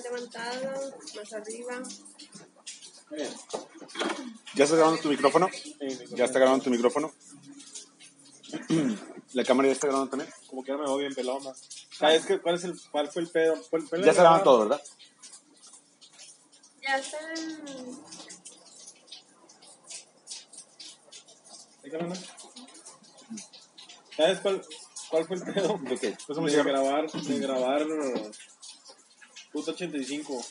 más levantado, más arriba. ¿Ya está grabando tu micrófono? ¿Ya está grabando tu micrófono? ¿La cámara ya está grabando también? Como que ahora me voy bien pelón, ¿no? ¿Sabes qué? ¿Cuál, es el, ¿Cuál fue el pedo? ¿Cuál- cuál Ya está grabando la- todo, ¿verdad? Ya están. ¿Qué cámara? ¿Sabes cuál, cuál fue el pedo? ¿De qué? Pues De grabar, de grabar puto 85,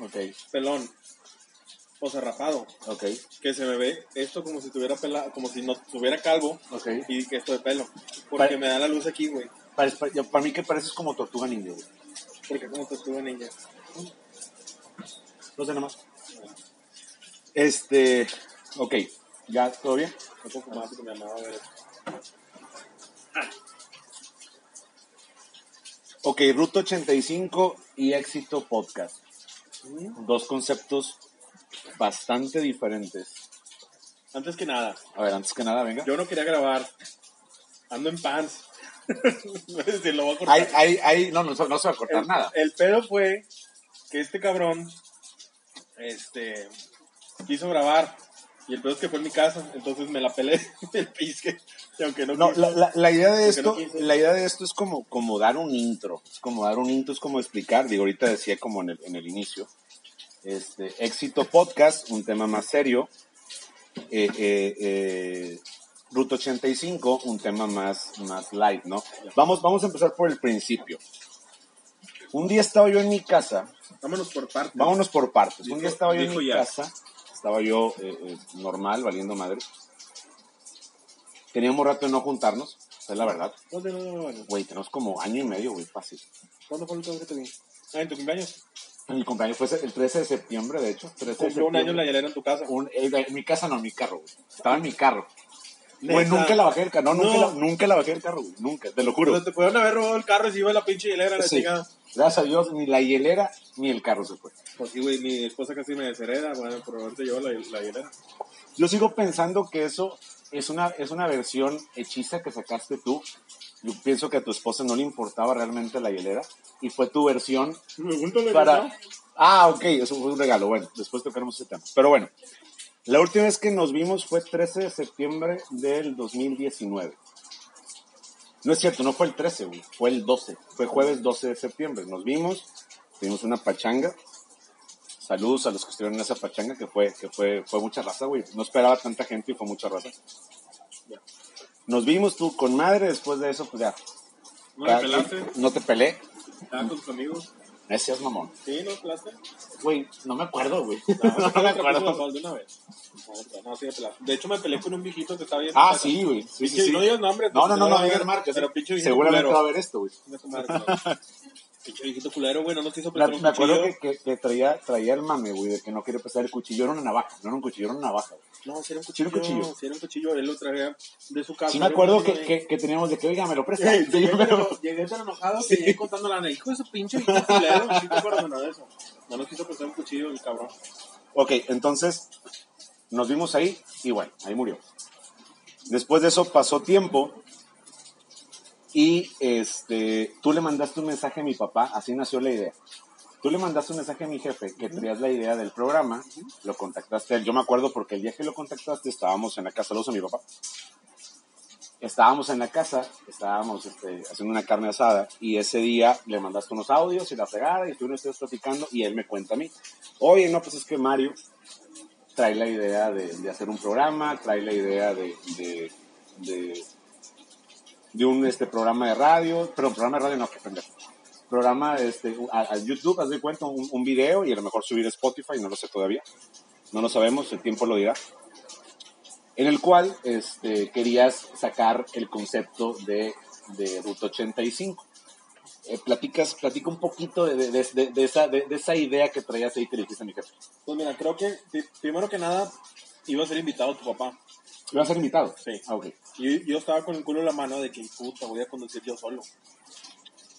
Ok, pelón, o sea, rapado, ok, que se me ve esto como si tuviera pela, como si no tuviera calvo ok. y que esto de pelo, porque me da la luz aquí, güey, Para, para- para mí que pareces como tortuga ninja, güey. porque como te estuve ninja. No sé nada más. Este, ok, ¿ya todo bien? Un poco más porque me amaba ver esto. Ok, Ruta 85 y Éxito Podcast. Dos conceptos bastante diferentes. Antes que nada, A ver, antes que nada, venga. yo no quería grabar, ando en pants. si lo voy a cortar. No, no, se- no se va a cortar el, nada. el pedo fue que este cabrón este quiso grabar y el pedo es que fue en mi casa, entonces me la pelé el pisque no, la, la- la idea de esto, no la idea de esto es como, como dar un intro, es como dar un intro, es como explicar, digo, ahorita decía como en el, en el inicio, este, éxito podcast, un tema más serio, eh, eh, eh, Ruta 85, un tema más, más light, ¿no? Vamos, vamos a empezar por el principio. Un día estaba yo en mi casa, vámonos por partes. vámonos por partes, un día estaba yo en mi ya. casa, estaba yo eh, eh, normal, valiendo madre. Teníamos rato de no juntarnos, es la verdad. ¿Cuándo, no, no, no. Güey, tenemos como año y medio, güey, fácil. ¿Cuándo fue el último que te vi? Ah, en tu cumpleaños. Mi cumpleaños fue el 13 de septiembre, de hecho. 13 de Cumplió un año en la hielera en tu casa. Un- eh, en mi casa no, en mi carro, güey. Estaba en mi carro. Güey, nunca la bajé del carro. No, nunca. La, nunca la bajé del carro, güey. Nunca, te lo juro. Pero te pudieron haber robado el carro y se iba la pinche hielera la Sí. chingada. Gracias a Dios, ni la hielera ni el carro se fue. Pues sí, güey, mi esposa casi me deshereda, bueno, por haberte llevado la, la hielera. Yo sigo pensando que eso es una, es una versión hechiza que sacaste tú. Yo pienso que a tu esposa no le importaba realmente la hielera. Y fue tu versión para... Ah, ok, eso fue un regalo. Bueno, después tocaremos ese tema. Pero bueno, la última vez que nos vimos fue 13 de septiembre del 2019. No es cierto, no fue el 13, güey, fue el 12. Fue jueves 12 de septiembre. Nos vimos, tuvimos una pachanga. Saludos a los que estuvieron en esa pachanga, que fue, que fue, fue mucha raza, güey. No esperaba tanta gente y fue mucha raza. Nos vimos tú con madre, después de eso, pues ya. ¿No quien- pelaste? No te pelé. ¿Estaban con tus amigos? Ese es mamón. ¿Sí? ¿No pelaste? Güey, no me acuerdo, güey. No, No, me acuerdo. de una vez. No, no, sí me pelaste. De hecho, me peleé con un viejito que estaba bien. Ah, sí, güey. Sí, sí, sí. No digas nombres. No, no, no, te no digas marcas. Pero pinche Seguramente va a ver esto, güey. Pinche viejito culero, güey, no nos quiso Me, prestar un me acuerdo que, que, que traía, traía el mame, güey, de que no quería prestar el cuchillo. Era una navaja, no era un cuchillo, era una navaja. güey. No, si era un cuchillo. era un cuchillo. Si era un cuchillo, él lo traía de su casa. Sí me acuerdo que, que, que teníamos de que, oiga, me lo presta. Sí, llegué, pero- pero llegué tan enojado que llegué contando la hijo de su pinche viejito culero. Sí te acuerdas no, de eso. No nos quiso prestar un cuchillo el cabrón. Ok, entonces nos vimos ahí y bueno, ahí murió. Después de eso pasó tiempo y este, tú le mandaste un mensaje a mi papá, así nació la idea. Tú le mandaste un mensaje a mi jefe que traías la idea del programa, lo contactaste a él. Yo me acuerdo porque el día que lo contactaste estábamos en la casa, saludos a mi papá. Estábamos en la casa, estábamos este, haciendo una carne asada y ese día le mandaste unos audios y la fregada y estuvieron ustedes platicando y él me cuenta a mí. Oye, no, pues es que Mario trae la idea de, de hacer un programa, trae la idea de, de, de, de un este, programa de radio, pero programa de radio no, que pendejo. Programa este, a, a YouTube, haz de cuenta, un, un video y a lo mejor subir a Spotify, no lo sé todavía. No lo sabemos, el tiempo lo dirá. En el cual este, querías sacar el concepto de, de Ruta 85. Eh, platicas, platica un poquito de, de, de, esa, de, esa idea que traías ahí que le dijiste a mi jefe. Pues mira, creo que pri- primero que nada iba a ser invitado tu papá. ¿Iba a ser invitado? Sí. Ah, ok. Y yo estaba con el culo en la mano de que, puta, voy a conducir yo solo.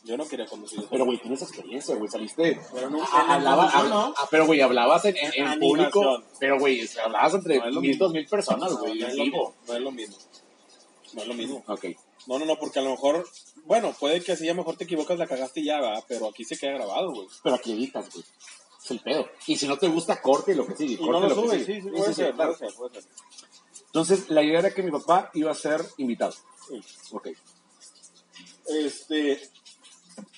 Yo no quería conducir yo solo. Pero, güey, tienes experiencia, güey, saliste... Pero no, Ah, hablaba- ¿no? ah, pero, güey, hablabas en, en- en público. Pero, güey, hablabas entre No mil, dos mil personas, No, güey, no en es lo vivo. mismo, no es lo mismo. No es lo mismo. Ok. No, no, no, porque a lo mejor, bueno, puede que así a lo mejor te equivocas, la cagaste y ya, va, pero aquí se queda grabado, güey. Pero aquí editas, güey. Es el pedo. Y si no te gusta, corte lo que sigue. Y corte no lo lo subes, sí, sí, puede sí, ser, puede ser, puede ser. Entonces, la idea era que mi papá iba a ser invitado. Sí. Ok. Este,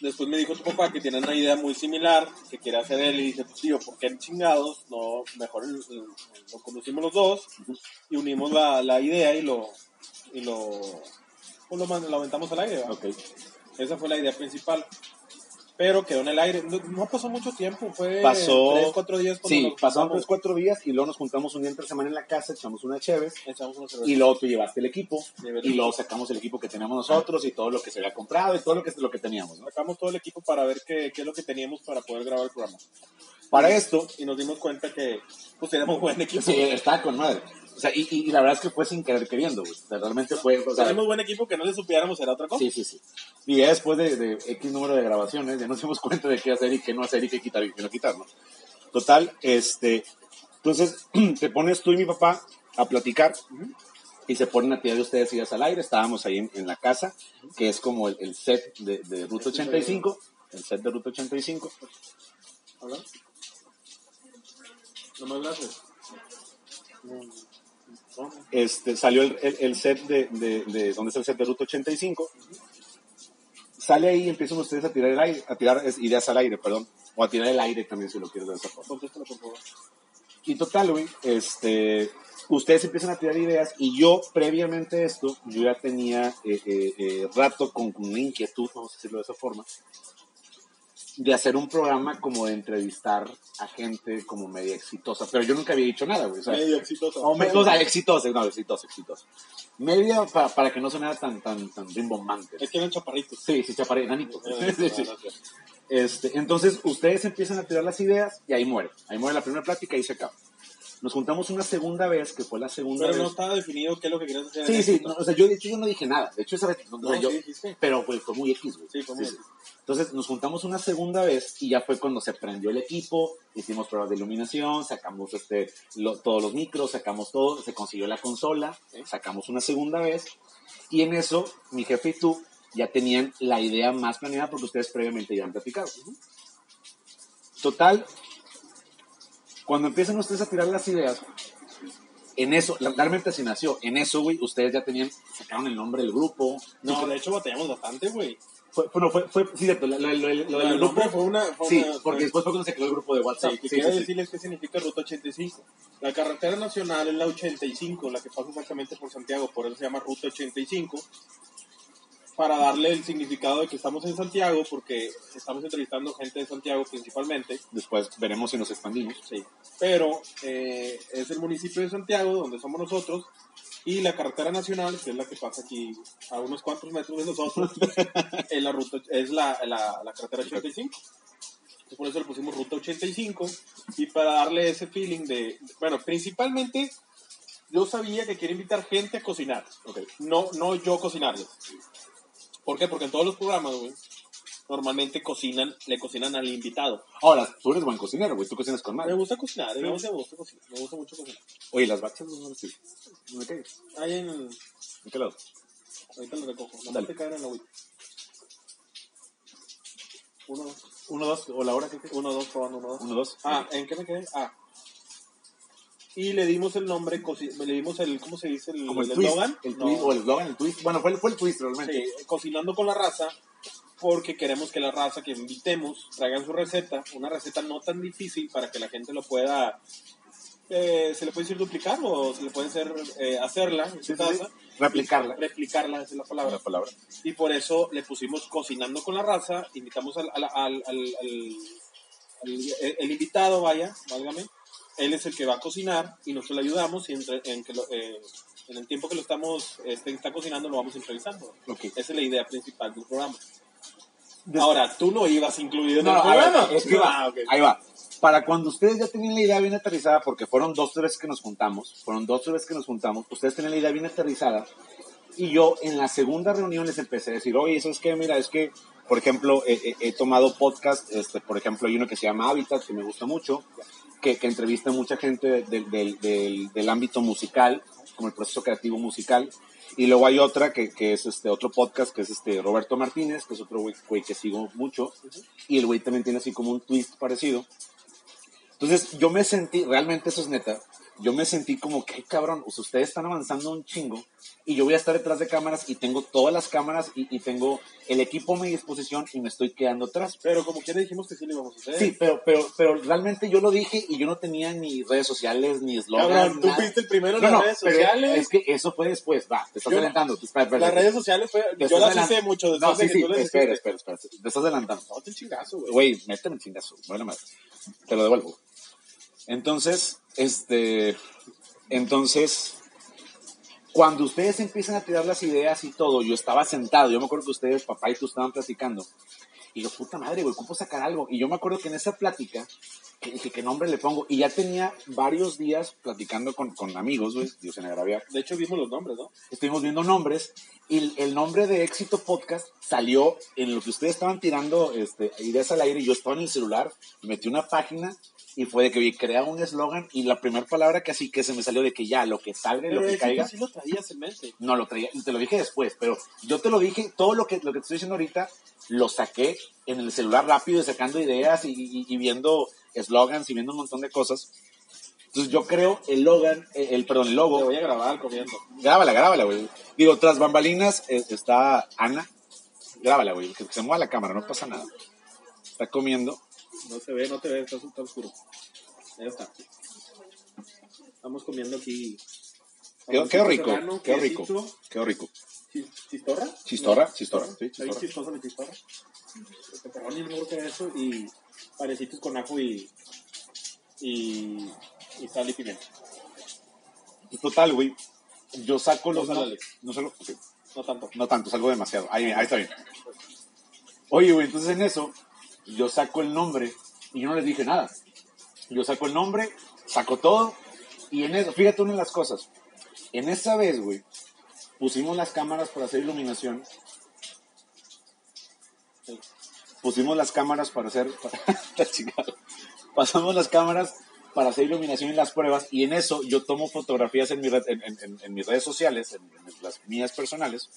después me dijo tu papá que tiene una idea muy similar que quiere hacer él y dice, pues tío, ¿por qué chingados? No, mejor el- lo conducimos los dos y unimos la, la idea y lo, y lo, pues lo, lo aventamos al aire, ¿va? Ok. Esa fue la idea principal. Pero quedó en el aire. No, no pasó mucho tiempo, fue Pasó- tres, cuatro días Sí, pasaron tres, cuatro días y luego nos juntamos un día entre semana en la casa, echamos una chévere Echamos una cerveza. y luego tú llevaste el equipo y luego sacamos el equipo que teníamos nosotros y todo lo que se había comprado y todo lo que, lo que teníamos, ¿no? Sacamos todo el equipo para ver qué, qué es lo que teníamos para poder grabar el programa. Para esto, Y nos dimos cuenta que pues teníamos buen equipo. sí, estaba con madre. O sea, y, y la verdad es que fue sin querer queriendo, güey. O sea, realmente fue, o sea, Tenemos buen equipo que no le supiéramos era otra cosa. Sí, sí, sí. Y ya después de, de X número de grabaciones, ya nos dimos cuenta de qué hacer y qué no hacer y qué quitar y qué no quitar, ¿no? Total, este, entonces te pones tú y mi papá a platicar y se ponen a tirar de ustedes ideas al aire. Estábamos ahí en, en la casa, que es como el, el set de, de Ruta 85, el set de Ruta 85. ¿Habla? Nomás gracias. No, no. Este, salió el, el- el set de, de, de, ¿dónde está el set de Ruta 85? Sale ahí y empiezan ustedes a tirar el aire, a tirar es, ideas al aire, perdón. O a tirar el aire también, si lo quieres favor. Y total, güey, este, ustedes empiezan a tirar ideas y yo, previamente a esto, yo ya tenía eh, eh, eh, rato con una inquietud, vamos a decirlo de esa forma, de hacer un programa como de entrevistar a gente como media exitosa, pero yo nunca había dicho nada, güey. Medio exitoso. o, me- o sea, exitosa, no, exitosa, exitosa. Media para, para que no sonara tan, tan, tan rimbombante. Es que eran chaparritos. Sí, sí, chaparé, enanito. Eh, Sí, sí. Este, entonces, ustedes empiezan a tirar las ideas y ahí muere. Ahí muere la primera plática y se acaba. Nos juntamos una segunda vez, que fue la segunda Pero no vez. estaba definido qué es lo que querías hacer. Sí, sí, no, o sea, yo de hecho yo no dije nada. De hecho, esa vez, o sea, No, yo, sí, pero pues, fue muy X, güey. Sí, fue muy X. Entonces nos juntamos una segunda vez y ya fue cuando se prendió el equipo, hicimos pruebas de iluminación, sacamos este, lo- todos los micros, sacamos todo, se consiguió la consola, sacamos una segunda vez y en eso mi jefe y tú ya tenían la idea más planeada porque ustedes previamente ya han platicado. Total, cuando empiezan ustedes a tirar las ideas, en eso, realmente así nació, en eso, güey, ustedes ya tenían, sacaron el nombre del grupo. No, de hecho batallamos bastante, güey. Fue, fue, no, fue, fue, sí, cierto, lo, lo- lo- lo del grupo fue una... Fue Sí, una- porque después fue cuando se creó el grupo de WhatsApp. Sí, que Sí, quiero sí. decirles qué significa Ruta 85. La carretera nacional es la 85, la que pasa exactamente por Santiago, por eso se llama Ruta 85. Para darle el significado de que estamos en Santiago, porque estamos entrevistando gente de Santiago principalmente. Después veremos si nos expandimos. Sí. Pero eh, es el municipio de Santiago, donde somos nosotros, y la carretera nacional, que es la que pasa aquí a unos cuantos metros de nosotros, es la, ruta, es la, la, la carretera 85. Entonces, por eso le pusimos Ruta 85, y para darle ese feeling de, bueno, principalmente yo sabía que quiere invitar gente a cocinar, Ok. no, no yo cocinarles. ¿Por qué? Porque en todos los programas, güey, normalmente cocinan, le cocinan al invitado. Ahora, tú eres buen cocinero, güey. Tú cocinas con Me madre. gusta cocinar, me gusta, me gusta cocinar, me gusta mucho cocinar. Oye, las bachas no son así. ¿No me caes? Ahí en, ¿En qué lado? ahorita lo recojo, no te caen en la agüita. Uno, dos, Uno, dos, o la hora que uno, dos, probando, uno, dos. Uno, dos. Ah, ¿en qué me quedé? Ah. Y le dimos el nombre, le dimos el, ¿cómo se dice? El, Como el, el twist. El No. twist, o el eslogan, el twist. Bueno, fue el, fue el twist realmente. Sí, cocinando con la raza, porque queremos que la raza que invitemos traigan su receta, una receta no tan difícil para que la gente lo pueda, eh, se le puede decir duplicar o se le puede hacer, eh, hacerla en su Sí, sí, casa. sí. Replicarla. Replicarla, esa es la palabra. La palabra. Y por eso le pusimos cocinando con la raza, invitamos al, al, al, al- el invitado, vaya, válgame, él es el que va a cocinar y nosotros le ayudamos y entre- en, que lo- eh, en el tiempo que lo estamos, este, está cocinando lo vamos entrevistando. Ok. Esa es la idea principal del programa. Ahora, tú no ibas incluido en No, el ver, programa. es que va, Ah, ahí va. Para cuando ustedes ya tenían la idea bien aterrizada, porque fueron dos tres veces que nos juntamos, fueron dos tres veces que nos juntamos, ustedes tenían la idea bien aterrizada, y yo en la segunda reunión les empecé a decir, oye, eso es que, mira, es que, por ejemplo, he, he- he tomado podcast, este, por ejemplo, hay uno que se llama Habitat, que me gusta mucho, que, que entrevista a mucha gente del, del- del- del ámbito musical, como el proceso creativo musical, Y luego hay otra que, que es este otro podcast que es este Roberto Martínez, que es otro güey, güey que sigo mucho. Y el güey también tiene así como un twist parecido. Entonces yo me sentí, realmente eso es neta, yo me sentí como que cabrón, ustedes están avanzando un chingo y yo voy a estar detrás de cámaras y tengo todas las cámaras y, y tengo el equipo a mi disposición y me estoy quedando atrás. Pero como quiera dijimos que sí lo íbamos a hacer. Sí, pero, pero, pero realmente yo lo dije y yo no tenía ni redes sociales, ni eslogan. Cabrón, tú fuiste el primero en No, las no, redes sociales. Es que eso fue después, va, te estás Yo- adelantando. tú- espera, espera, Las redes sociales fue, te yo estás las hice mucho después No, de sí, que sí, tú las espera, hiciste. espera, espera, te estás adelantando. No, te chingazo, güey. Güey, méteme el chingazo, no vale madre. Te lo devuelvo. Entonces, este, entonces, cuando ustedes empiezan a tirar las ideas y todo, yo estaba sentado, yo me acuerdo que ustedes, papá y tú estaban platicando, y yo, puta madre, güey, ¿cómo sacar algo? Y yo me acuerdo que en esa plática, que dije, ¿qué nombre le pongo? Y ya tenía varios días platicando con, con amigos, güey, Dios en agraviar, De hecho, vimos los nombres, ¿no? estuvimos viendo nombres y el, el nombre de Éxito Podcast salió en lo que ustedes estaban tirando este, ideas al aire y yo estaba en el celular, metí una página y fue de que vi, crea un eslogan y la primera palabra que así que se me salió de que ya, lo que salga y lo que caiga, sí lo traías en mente. no lo traía, y te lo dije después, pero yo te lo dije, todo lo que, lo que te estoy diciendo ahorita, lo saqué en el celular rápido, sacando ideas y, y- y viendo eslogans y viendo un montón de cosas. Entonces yo creo el Logan, eh, el, perdón, el logo, Te voy a grabar comiendo. Grábala, grábala, güey. Digo, tras bambalinas eh, está Ana. Grábala, güey. Que se mueva la cámara, no pasa nada. Está comiendo. No se ve, no te ve, está, está oscuro. Ya está. Estamos comiendo aquí. Quedó, quedó rico, serrano, quedó rico. Quedó rico. chis- ¿Chistorra? Chistorra, No, chistorra, sí, Está chistorra. la chistorra. Pepperoni, que eso. Y parecitos con ajo y, y, y sal y pimienta. Y total, güey. Yo saco los... No, no, solo- ok. No tanto. no tanto, salgo demasiado. Ahí, ahí está bien. Oye, güey, entonces en eso, yo saco el nombre y yo no les dije nada. Yo saco el nombre, saco todo y en eso, fíjate una de las cosas. En esa vez, güey, pusimos las cámaras para hacer iluminación. Pusimos las cámaras para hacer... Pasamos las cámaras para hacer iluminación en las pruebas y en eso yo tomo fotografías en, mi red- en, en- en- en mis redes sociales, en, las mías personales,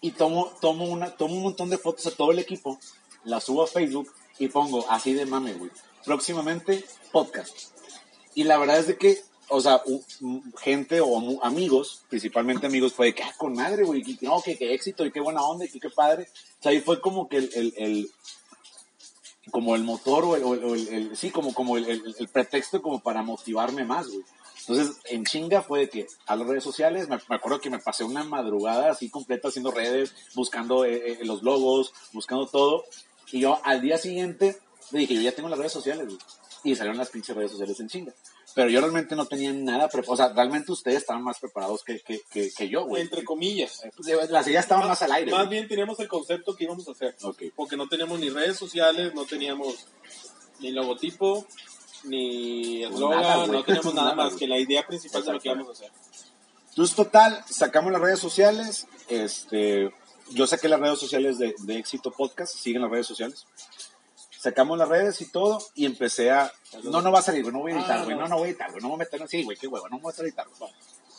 y tomo, tomo, una, tomo un montón de fotos a todo el equipo, las subo a Facebook y pongo así de mame, güey. Próximamente, podcast. Y la verdad es de que, o sea, gente o amigos, principalmente amigos, fue de que, ah, con madre, güey, no, que, que éxito y qué buena onda y que qué padre. O sea, ahí fue como que el, el, como el motor o el, o el- sí, como, como el, el- el pretexto como para motivarme más, güey. Entonces, en chinga fue de que a las redes sociales, me, me acuerdo que me pasé una madrugada así completa haciendo redes, buscando eh, eh, los logos, buscando todo. Y yo al día siguiente le dije, yo ya tengo las redes sociales, güey. Y salieron las pinches redes sociales en chinga. Pero yo realmente no tenía nada preparado. O sea, realmente ustedes estaban más preparados que, que, que, que yo, güey. Entre comillas. Pues, Las ideas estaban más al aire. Más güey. bien teníamos el concepto que íbamos a hacer. Porque no teníamos ni redes sociales, no teníamos ni logotipo, ni Pues eslogan, no teníamos nada, Nada, más güey. que la idea principal de lo que íbamos a hacer. Entonces, total, sacamos las redes sociales. Este, yo saqué las redes sociales de, de Éxito Podcast, siguen las redes sociales. Sacamos las redes y todo, y empecé a. No, no va a salir, güey, no voy a editar, Ah, güey, no. no, voy a editar, güey, no voy a meter así, güey, qué huevo, no voy a editar, güey.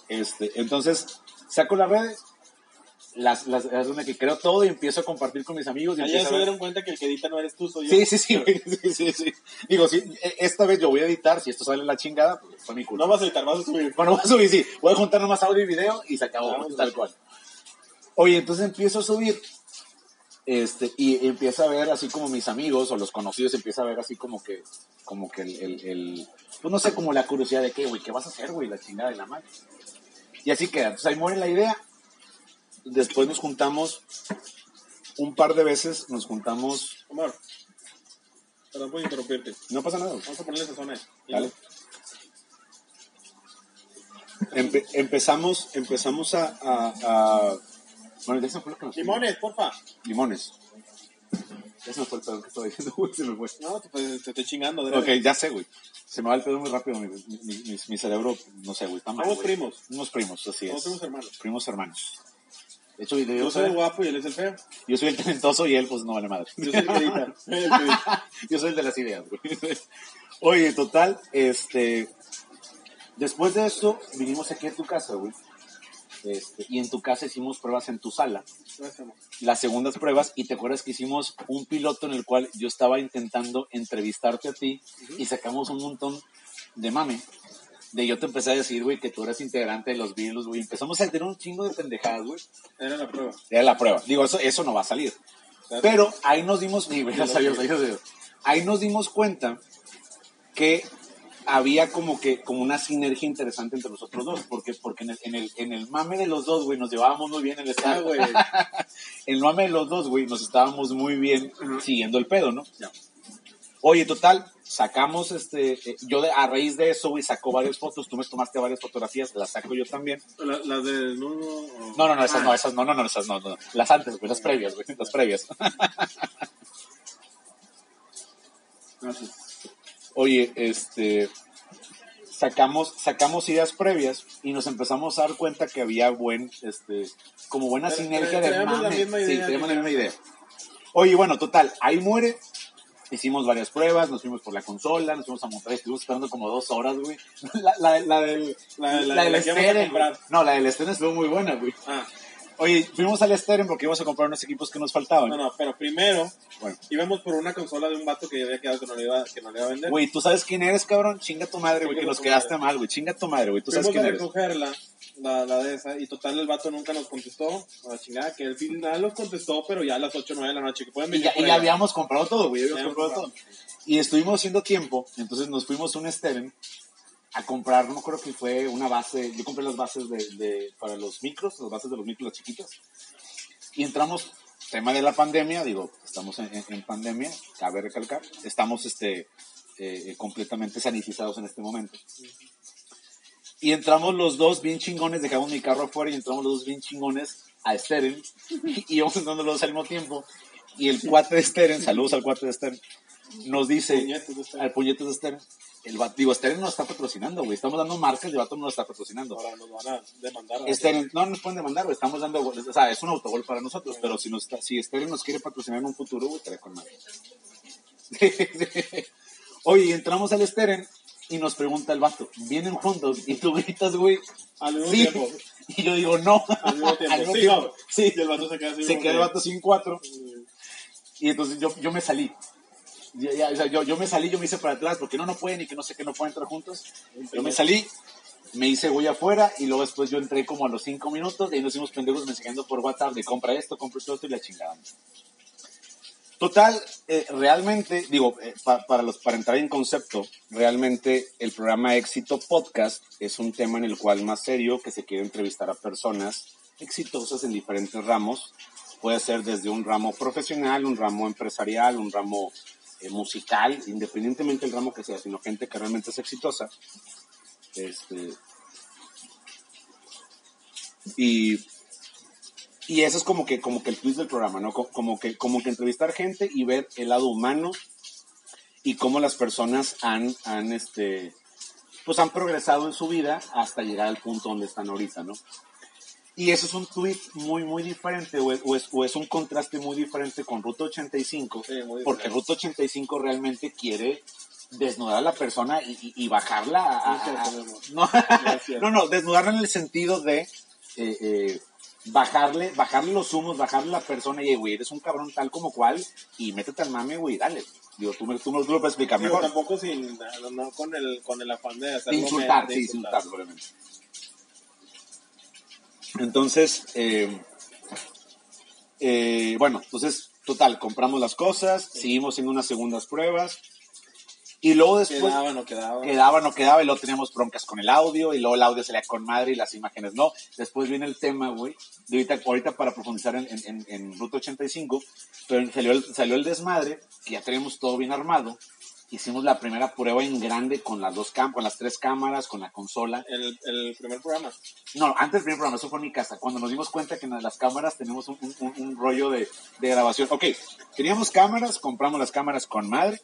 Este, entonces, saco las redes, las, las, es donde que creo todo y empiezo a compartir con mis amigos. Y empiezo se a ver- dieron cuenta que el que edita no eres tú, soy yo. Sí, sí, sí, sí, sí, sí. Digo, sí, e- esta vez yo voy a editar, si esto sale la chingada, pues fue mi culpa. No vas a editar, vas a subir. Bueno, voy a subir, sí. Voy a juntar nomás audio y video y se acabó, Ah, tal cual. Oye, entonces empiezo a subir. Este, y empiezo a ver así como mis amigos o los conocidos, empieza a ver así como que, como que el, el, el- pues no sé, como la curiosidad de qué, güey, ¿qué vas a hacer, güey? La chingada de la madre. Y así queda. Entonces ahí muere la idea. Después nos juntamos un par de veces, nos juntamos, Omar, perdón por interrumpirte. no pasa nada. Vamos a ponerle sazón a. Dale. Empe- empezamos, empezamos a, a, a- Bueno, ya se me fue lo que nos- Limones, porfa. Limones. Ya se me fue el pedo que estaba diciendo, güey, se me fue. No, te, pues, te estoy chingando. Ok, adrede. ya sé, güey. Se me va el pedo muy rápido, mi, mi, mi- mi cerebro, no sé, güey, está mal, Somos güey. primos. Unos primos, así Somos es. primos hermanos. Primos hermanos. De hecho, yo, Yo soy el guapo y él es el feo. yo soy el talentoso y él, pues, no vale madre. Yo soy el que edita. Soy el que edita. Yo soy el de las ideas, güey. Oye, total, este. Después de esto, vinimos aquí a tu casa, güey. Este, y en tu casa hicimos pruebas en tu sala. Las segundas pruebas, y te acuerdas que hicimos un piloto en el cual yo estaba intentando entrevistarte a ti y sacamos un montón de mame. De yo te empecé a decir, güey, que tú eras integrante de los Beatles, güey. Empezamos a tener un chingo de pendejadas, güey. Era la prueba. Era la prueba. Digo, eso, eso no va a salir. Pero ahí nos dimos, sí, a Dios. ahí nos dimos cuenta que había como que como una sinergia interesante entre nosotros dos, porque porque en el, en el, en el mame de los dos, güey, nos llevábamos muy bien en el Ah, güey. en el mame de los dos, güey, nos estábamos muy bien siguiendo el pedo, ¿no? Ya. Oye, total, sacamos este, eh, yo de- a raíz de eso, güey, sacó varias fotos, tú me tomaste varias fotografías, las saco yo también. La- Las de desnudo. o- No, no, no, esas Ah, no, esas no, no, no, esas no, no. Las antes, güey, las previas, güey, las previas. Gracias. Oye, este, sacamos, sacamos ideas previas y nos empezamos a dar cuenta que había buen, este, como buena Tra- sinergia tra- de mame. misma Sí, idea, teníamos la misma idea. Oye, bueno, total, ahí muere. Hicimos varias pruebas, nos fuimos por la consola, nos fuimos a Monterrey, estuvimos esperando como dos horas, güey. La, la, la del, La- la- la del Steren. No, la del Steren estuvo muy buena, güey. Ah, Oye, fuimos al Steren porque íbamos a comprar unos equipos que nos faltaban. no, no, pero primero Bueno. íbamos por una consola de un vato que ya había quedado que no le iba, que no le iba a vender. Güey, ¿tú sabes quién eres, cabrón? Chinga tu madre, güey, que nos quedaste madre. mal, güey. Chinga tu madre, güey. ¿Tú sabes Fuimos quién a eres? recogerla, la, la de esa, y total el vato nunca nos contestó. A la chingada, que al final nos contestó, pero ya a las 8 o 9 de la noche, que pueden Y venir ya, por y ya habíamos comprado todo, güey. ya Ya habíamos habíamos comprado todo. Y estuvimos haciendo tiempo, entonces nos fuimos a un Steren a comprar, no creo que fue una base, yo compré las bases de, de- para los micros, las bases de los micros, las chiquitas. Y entramos, tema de la pandemia, digo, estamos en, en- pandemia, cabe recalcar, estamos este, eh, completamente sanitizados en este momento. Y entramos los dos bien chingones, dejamos mi carro afuera y entramos los dos bien chingones a Steren y íbamos entrando los dos al mismo tiempo. Y el cuate de Steren, saludos al cuate de Steren, nos dice, Steren. al puñetes de Steren, el vato, digo, Steren no está patrocinando, güey, estamos dando marcas y el vato no lo está patrocinando. Ahora nos van a demandar. a- Steren, no nos pueden demandar, güey, estamos dando, o sea, es un autogol para nosotros, pero si, nos, si Steren nos quiere patrocinar en un futuro, güey, estaría con madre. Oye, entramos al Steren y nos pregunta el vato, ¿vienen juntos? Y tú gritas, güey, Al mismo tiempo. Y yo digo, no. Al mismo tiempo. Al mismo sí, tiempo. no. Sí. Y el vato se queda así. Se queda el vato sin cuatro. Y entonces yo, yo me salí. Yo, yo me salí, yo me hice para atrás, porque no, no pueden y que no sé que no pueden entrar juntos. Yo me salí, me hice güey afuera y luego después yo entré como a los cinco minutos y nos hicimos pendejos mensajeando por WhatsApp de compra esto, compra esto, y la chingada. Total, eh, realmente, digo, eh, pa- para, los, para entrar en concepto, realmente el programa Éxito Podcast es un tema en el cual más serio que se quiere entrevistar a personas exitosas en diferentes ramos. Puede ser desde un ramo profesional, un ramo empresarial, un ramo eh, musical, independientemente del ramo que sea, sino gente que realmente es exitosa. Este, y y eso es como que, como que el twist del programa, ¿no? Co- Como que, como que entrevistar gente y ver el lado humano y cómo las personas han, han, este, pues han progresado en su vida hasta llegar al punto donde están ahorita, ¿no? Y eso es un tweet muy, muy diferente, o es, o es, o es un contraste muy diferente con Ruta 85, Sí, porque. Ruta 85 realmente quiere desnudar a la persona y, y- bajarla a, a- no, no, no, desnudarla en el sentido de eh, eh, bajarle, bajarle los humos, bajarle la persona y, güey, eres un cabrón tal como cual y métete al mame, güey, dale. Digo, tú, me, tú, me- lo puedes explicar Digo, mejor. tampoco sin, no, no con el, con el afán de De hacerlo. insultar, de sí, insultar, obviamente. Entonces, eh, eh, bueno, entonces, total, compramos las cosas, seguimos haciendo unas segundas pruebas y luego después Quedaba, no quedaba. quedaba, no quedaba, y luego teníamos broncas con el audio, y luego el audio salía con madre y las imágenes no. Después viene el tema, güey, de ahorita, ahorita para profundizar en, en, en, en Ruta 85, pero salió el, salió el desmadre, que ya tenemos todo bien armado. Hicimos la primera prueba en grande con las dos cam con las tres cámaras, con la consola. El, el primer programa. No, antes del primer programa, eso fue en mi casa. Cuando nos dimos cuenta que en las cámaras tenemos un, un- un- un rollo de, de grabación. Ok, teníamos cámaras, compramos las cámaras con madre,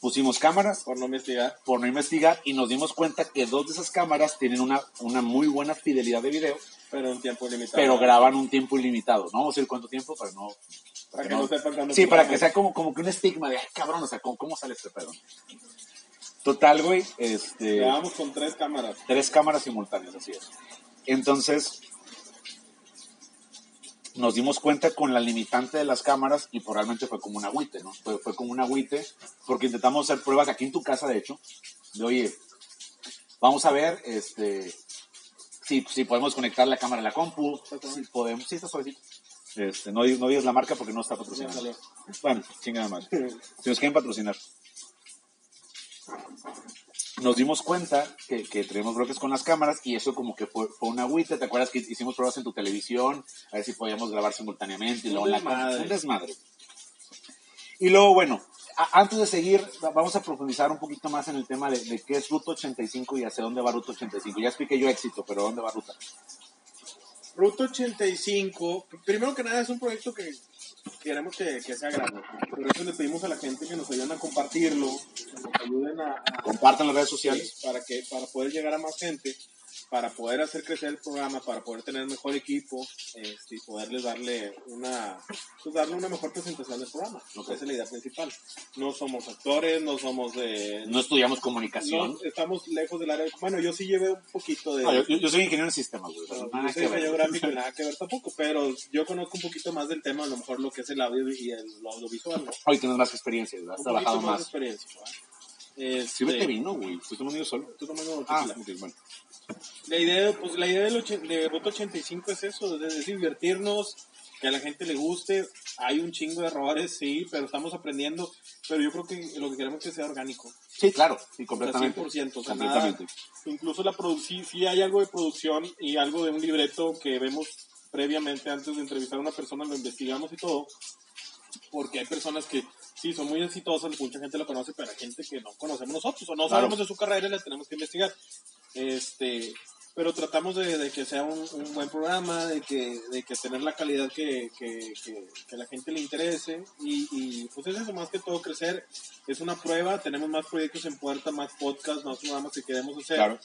pusimos cámaras, Por no investigar. por no investigar y nos dimos cuenta que dos de esas cámaras tienen una, una muy buena fidelidad de video, Pero en tiempo limitado. pero graban un tiempo ilimitado. No vamos a decir cuánto tiempo para no... Para que no sepan cuándo Sí, para que sea como, como que un estigma de, ay, cabrón, o sea, ¿cómo, cómo sale este pedo? Total, güey, este... Grabamos con tres cámaras. Tres cámaras simultáneas, así es. Entonces, nos dimos cuenta con la limitante de las cámaras y pues, realmente fue como un agüite, ¿no? Fue, fue como un agüite porque intentamos hacer pruebas aquí en tu casa, de hecho, de oye, vamos a ver, este, si, si podemos conectar la cámara a la compu, si podemos, sí está suavecito. Este, no, no digas la marca porque no está patrocinada. Bueno, chingada madre. Si nos quieren patrocinar. Nos dimos cuenta que, que tenemos bloques con las cámaras y eso como que fue, fue una agüita. ¿Te acuerdas que hicimos pruebas en tu televisión? A ver si podíamos grabar simultáneamente y Un luego en la. Un desmadre. Y luego, bueno, a- antes de seguir, va- vamos a profundizar un poquito más en el tema de, de qué es Ruta 85 y hacia dónde va Ruta 85. Ya expliqué yo éxito, pero ¿dónde va Ruta? Ruta 85, primero que nada es un proyecto que queremos que, que sea grande. Por eso le pedimos a la gente que nos ayuden a compartirlo, que nos ayuden a, a- Compartan las redes sociales. para que para poder llegar a más gente, para poder hacer crecer el programa, para poder tener mejor equipo este, y poderles darle una pues darle una mejor presentación del programa. Ok. Esa es la idea principal. No somos actores, no somos de No estudiamos comunicación. no, estamos lejos del área. Bueno, yo sí llevé un poquito de No, yo, yo- soy ingeniero en sistemas, güey. no, nada yo soy que diseño gráfico y nada que ver tampoco, pero yo conozco un poquito más del tema, a lo mejor lo que es el audio y el lo audiovisual. Hoy tienes más experiencia, has Un trabajado más más. experiencia, ¿verdad? Este, Sírvete vino, güey. Estoy tomando yo solo. tú tomando Ah, bueno. La idea, pues la idea del de Ruta 85 es eso, es, divertirnos, que a la gente le guste. Hay un chingo de errores, sí, pero estamos aprendiendo. Pero yo creo que lo que queremos es que sea orgánico. Sí, claro, sí, O sea, completamente. 100%. O sea, completamente. nada- incluso la producción, sí hay algo de producción y algo de un libreto que vemos previamente antes de entrevistar a una persona, lo investigamos y todo. Porque hay personas que sí son muy exitosas, mucha gente lo conoce, pero hay gente que no conocemos nosotros o no Claro. sabemos de su carrera y la tenemos que investigar. Este, pero tratamos de, de que sea un, un buen programa, de que, de que tener la calidad que, que, que, que a la gente le interese y, y pues es eso, más que todo crecer. Es una prueba, tenemos más proyectos en puerta, más podcasts, más programas que queremos hacer. Claro.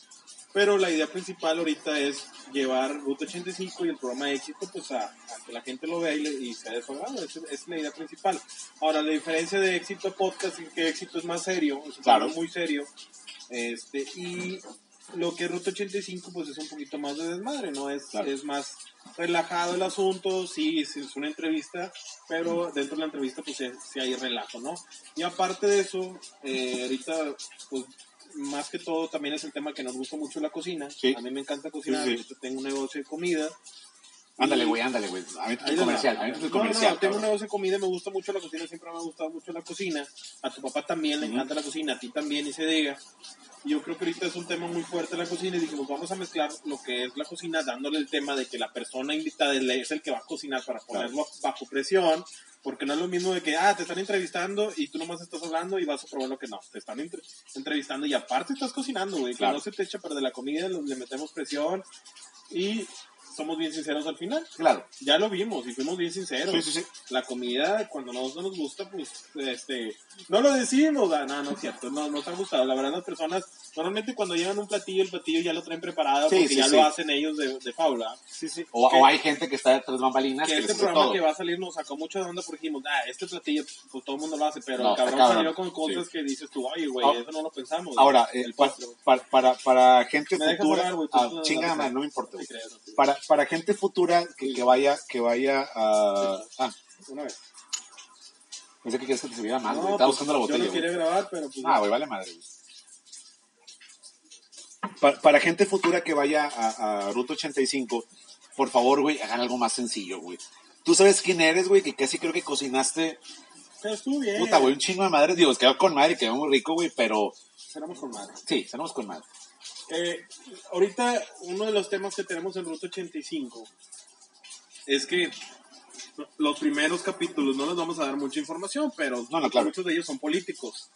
Pero la idea principal ahorita es llevar Ruta 85 y el programa de éxito pues a, a que la gente lo vea y, le- y sea de su agrado. Esa es la idea principal. Ahora, la diferencia de éxito a podcast es que éxito es más serio, es un Claro. muy serio. Este, y lo que es Ruta 85 pues es un poquito más de desmadre, ¿no? Es, Claro. es más relajado el asunto, sí, es, una entrevista, pero dentro de la entrevista pues sí, sí hay relajo, ¿no? Y aparte de eso, eh, ahorita pues más que todo también es el tema que nos gusta mucho la cocina. Sí. A mí me encanta cocinar, Sí, tengo un negocio de comida. Ándale, güey, ándale, güey. A mí Ahí tu les comercial, va. a mí tu No, comercial. no, tengo un negocio de comida, me gusta mucho la cocina, siempre me ha gustado mucho la cocina. A tu papá también le encanta la cocina, a ti también, y se diga. Yo creo que ahorita es un tema muy fuerte la cocina y dijimos, vamos a mezclar lo que es la cocina, dándole el tema de que la persona invitada es el que va a cocinar para ponerlo bajo presión, porque no es lo mismo de que, ah, te están entrevistando y tú nomás estás hablando y vas a probar lo que no. Te están entre- entrevistando y aparte estás cocinando, güey, que Claro. no se te echa perder la comida, le metemos presión y somos bien sinceros al final Claro. ya lo vimos y fuimos bien sinceros. Sí, sí, sí. La comida, cuando a nosotros nos gusta, pues, este, no lo decimos, ah, no, no es cierto, no nos ha gustado. La verdad, las personas, normalmente cuando llevan un platillo, el platillo ya lo traen preparado Sí, porque sí, ya sí. lo hacen ellos de, de faula. Sí, sí. O, Que- o hay gente que está de tres bambalinas Que que, este programa todo. que va a salir nos sacó mucho de onda porque dijimos, ah, este platillo, pues todo el mundo lo hace, pero No, el cabrón, cabrón. salió con cosas que dices tú, oye, güey, Ah, eso no lo pensamos. Ahora, eh, el pa- postre, güey. pa- para, para gente ¿Me dejas futura, hablar, güey? Tú ah, no- chingada no- no me importa. No. Para, para gente futura que, que vaya, que vaya a... Ah, Una vez. pensé que querías que te sirviera más, güey. No, Estaba pues, buscando la botella, Yo no güey. quería grabar, pero pues. Ah, güey, vale madre, güey. Pa- Para, gente futura que vaya a, a Ruta 85, por favor, güey, hagan algo más sencillo, güey. Tú sabes quién eres, güey, que casi creo que cocinaste, pero estuvo bien. puta, güey, un chingo de madre. Digo, quedó con madre, quedó muy rico, güey, pero Éramos con madre. sí, tenemos con madre. Eh, ahorita uno de los temas que tenemos en Ruta 85 es que los primeros capítulos no les vamos a dar mucha información, pero No, no, claro. muchos de ellos son políticos.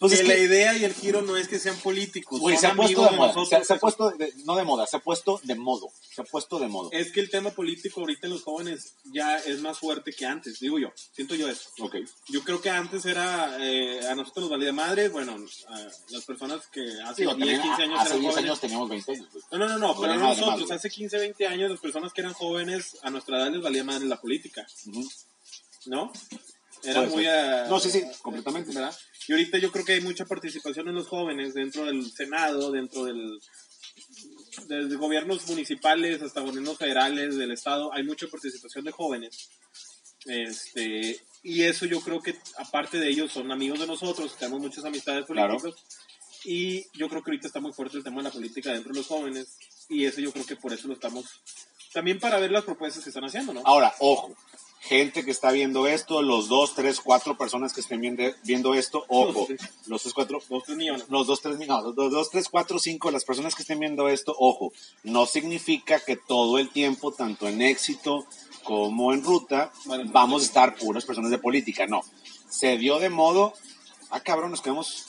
Pues que es la que, idea y el giro no es que sean políticos, güey, son se ha puesto de de moda. Se, ha- se ha que puesto, de- no de moda, se ha puesto de modo. Se ha puesto de modo. Es que el tema político ahorita en los jóvenes ya es más fuerte que antes, digo yo, siento yo eso. Ok. Yo creo que antes era, eh, a nosotros nos valía madre, bueno, a las personas que hace Digo, 10, también 15 años hace eran 10 jóvenes. años teníamos 20 años, güey. No, no, no, no, pero nosotros, hace 15, 20 años, las personas que eran jóvenes, a nuestra edad les valía madre la política. ¿no? Era muy a- No, sí, sí, completamente. ¿verdad? Y ahorita yo creo que hay mucha participación en los jóvenes dentro del Senado, dentro del desde gobiernos municipales hasta gobiernos federales del estado, hay mucha participación de jóvenes. Este, y eso yo creo que aparte de ellos son amigos de nosotros, tenemos muchas amistades Claro. políticas. Y yo creo que ahorita está muy fuerte el tema de la política dentro de los jóvenes. Y eso yo creo que por eso lo estamos. También para ver las propuestas que están haciendo, ¿no? Ahora, ojo, gente que está viendo esto, los dos, tres, cuatro personas que estén viendo, viendo esto, ojo, los tres, cuatro, Dos, tres millones. los dos, tres, no, los dos, dos, tres, cuatro, cinco, las personas que estén viendo esto, ojo, no significa que todo el tiempo, tanto en éxito como en ruta, Vale. vamos a estar puras personas de política, no. Se dio de modo, ah cabrón, nos quedamos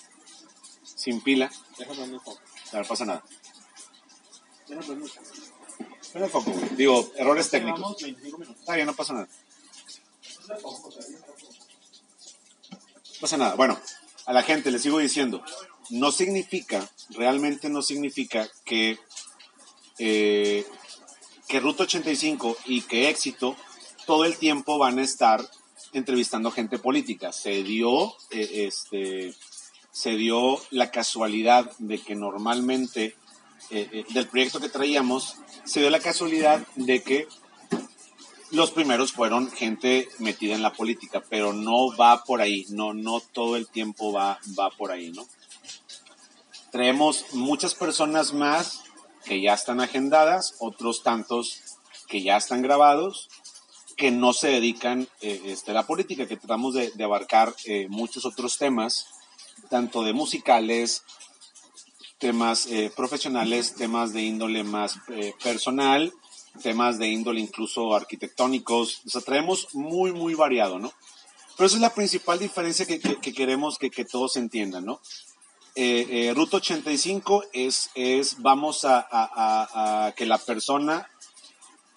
sin pila, Déjame foco. no pasa nada. Déjame el Prende el foco, güey. Digo, errores técnicos. Llevamos 25 minutos. Está bien, no pasa nada. No pasa nada. Bueno, a la gente le sigo diciendo, no significa, realmente no significa que, eh, que Ruta 85 y que Éxito todo el tiempo van a estar entrevistando gente política. Se dio, eh, este, se dio la casualidad de que normalmente eh, eh, del proyecto que traíamos, se dio la casualidad de que los primeros fueron gente metida en la política, pero no va por ahí, no, no todo el tiempo va, va por ahí, ¿no? Traemos muchas personas más que ya están agendadas, otros tantos que ya están grabados, que no se dedican eh, este, a la política, que tratamos de, abarcar muchos otros temas, tanto de musicales, temas eh, profesionales, temas de índole más eh, personal, temas de índole incluso arquitectónicos. O sea, traemos muy, muy variado, ¿no? Pero esa es la principal diferencia que, que- que queremos que, que todos entiendan, ¿no? Eh, eh, Ruta 85 es, es vamos a, a- a- a que la persona,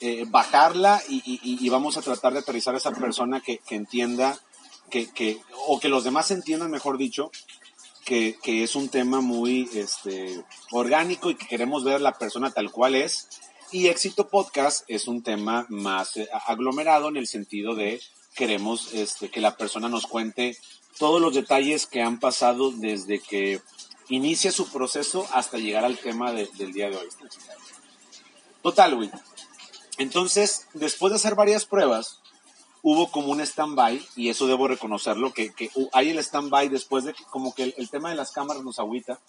eh, bajarla y, y- y vamos a tratar de aterrizar a esa persona que, que entienda, que, que, o que los demás entiendan, mejor dicho, que, es un tema muy este, orgánico y que queremos ver la persona tal cual es. Y Éxito Podcast es un tema más eh, aglomerado en el sentido de queremos este, que la persona nos cuente todos los detalles que han pasado desde que inicia su proceso hasta llegar al tema de- del día de hoy. Total, güey. Entonces, después de hacer varias pruebas, hubo como un stand-by, y eso debo reconocerlo, que, que hay el stand-by después de que como que el, el tema de las cámaras nos agüita,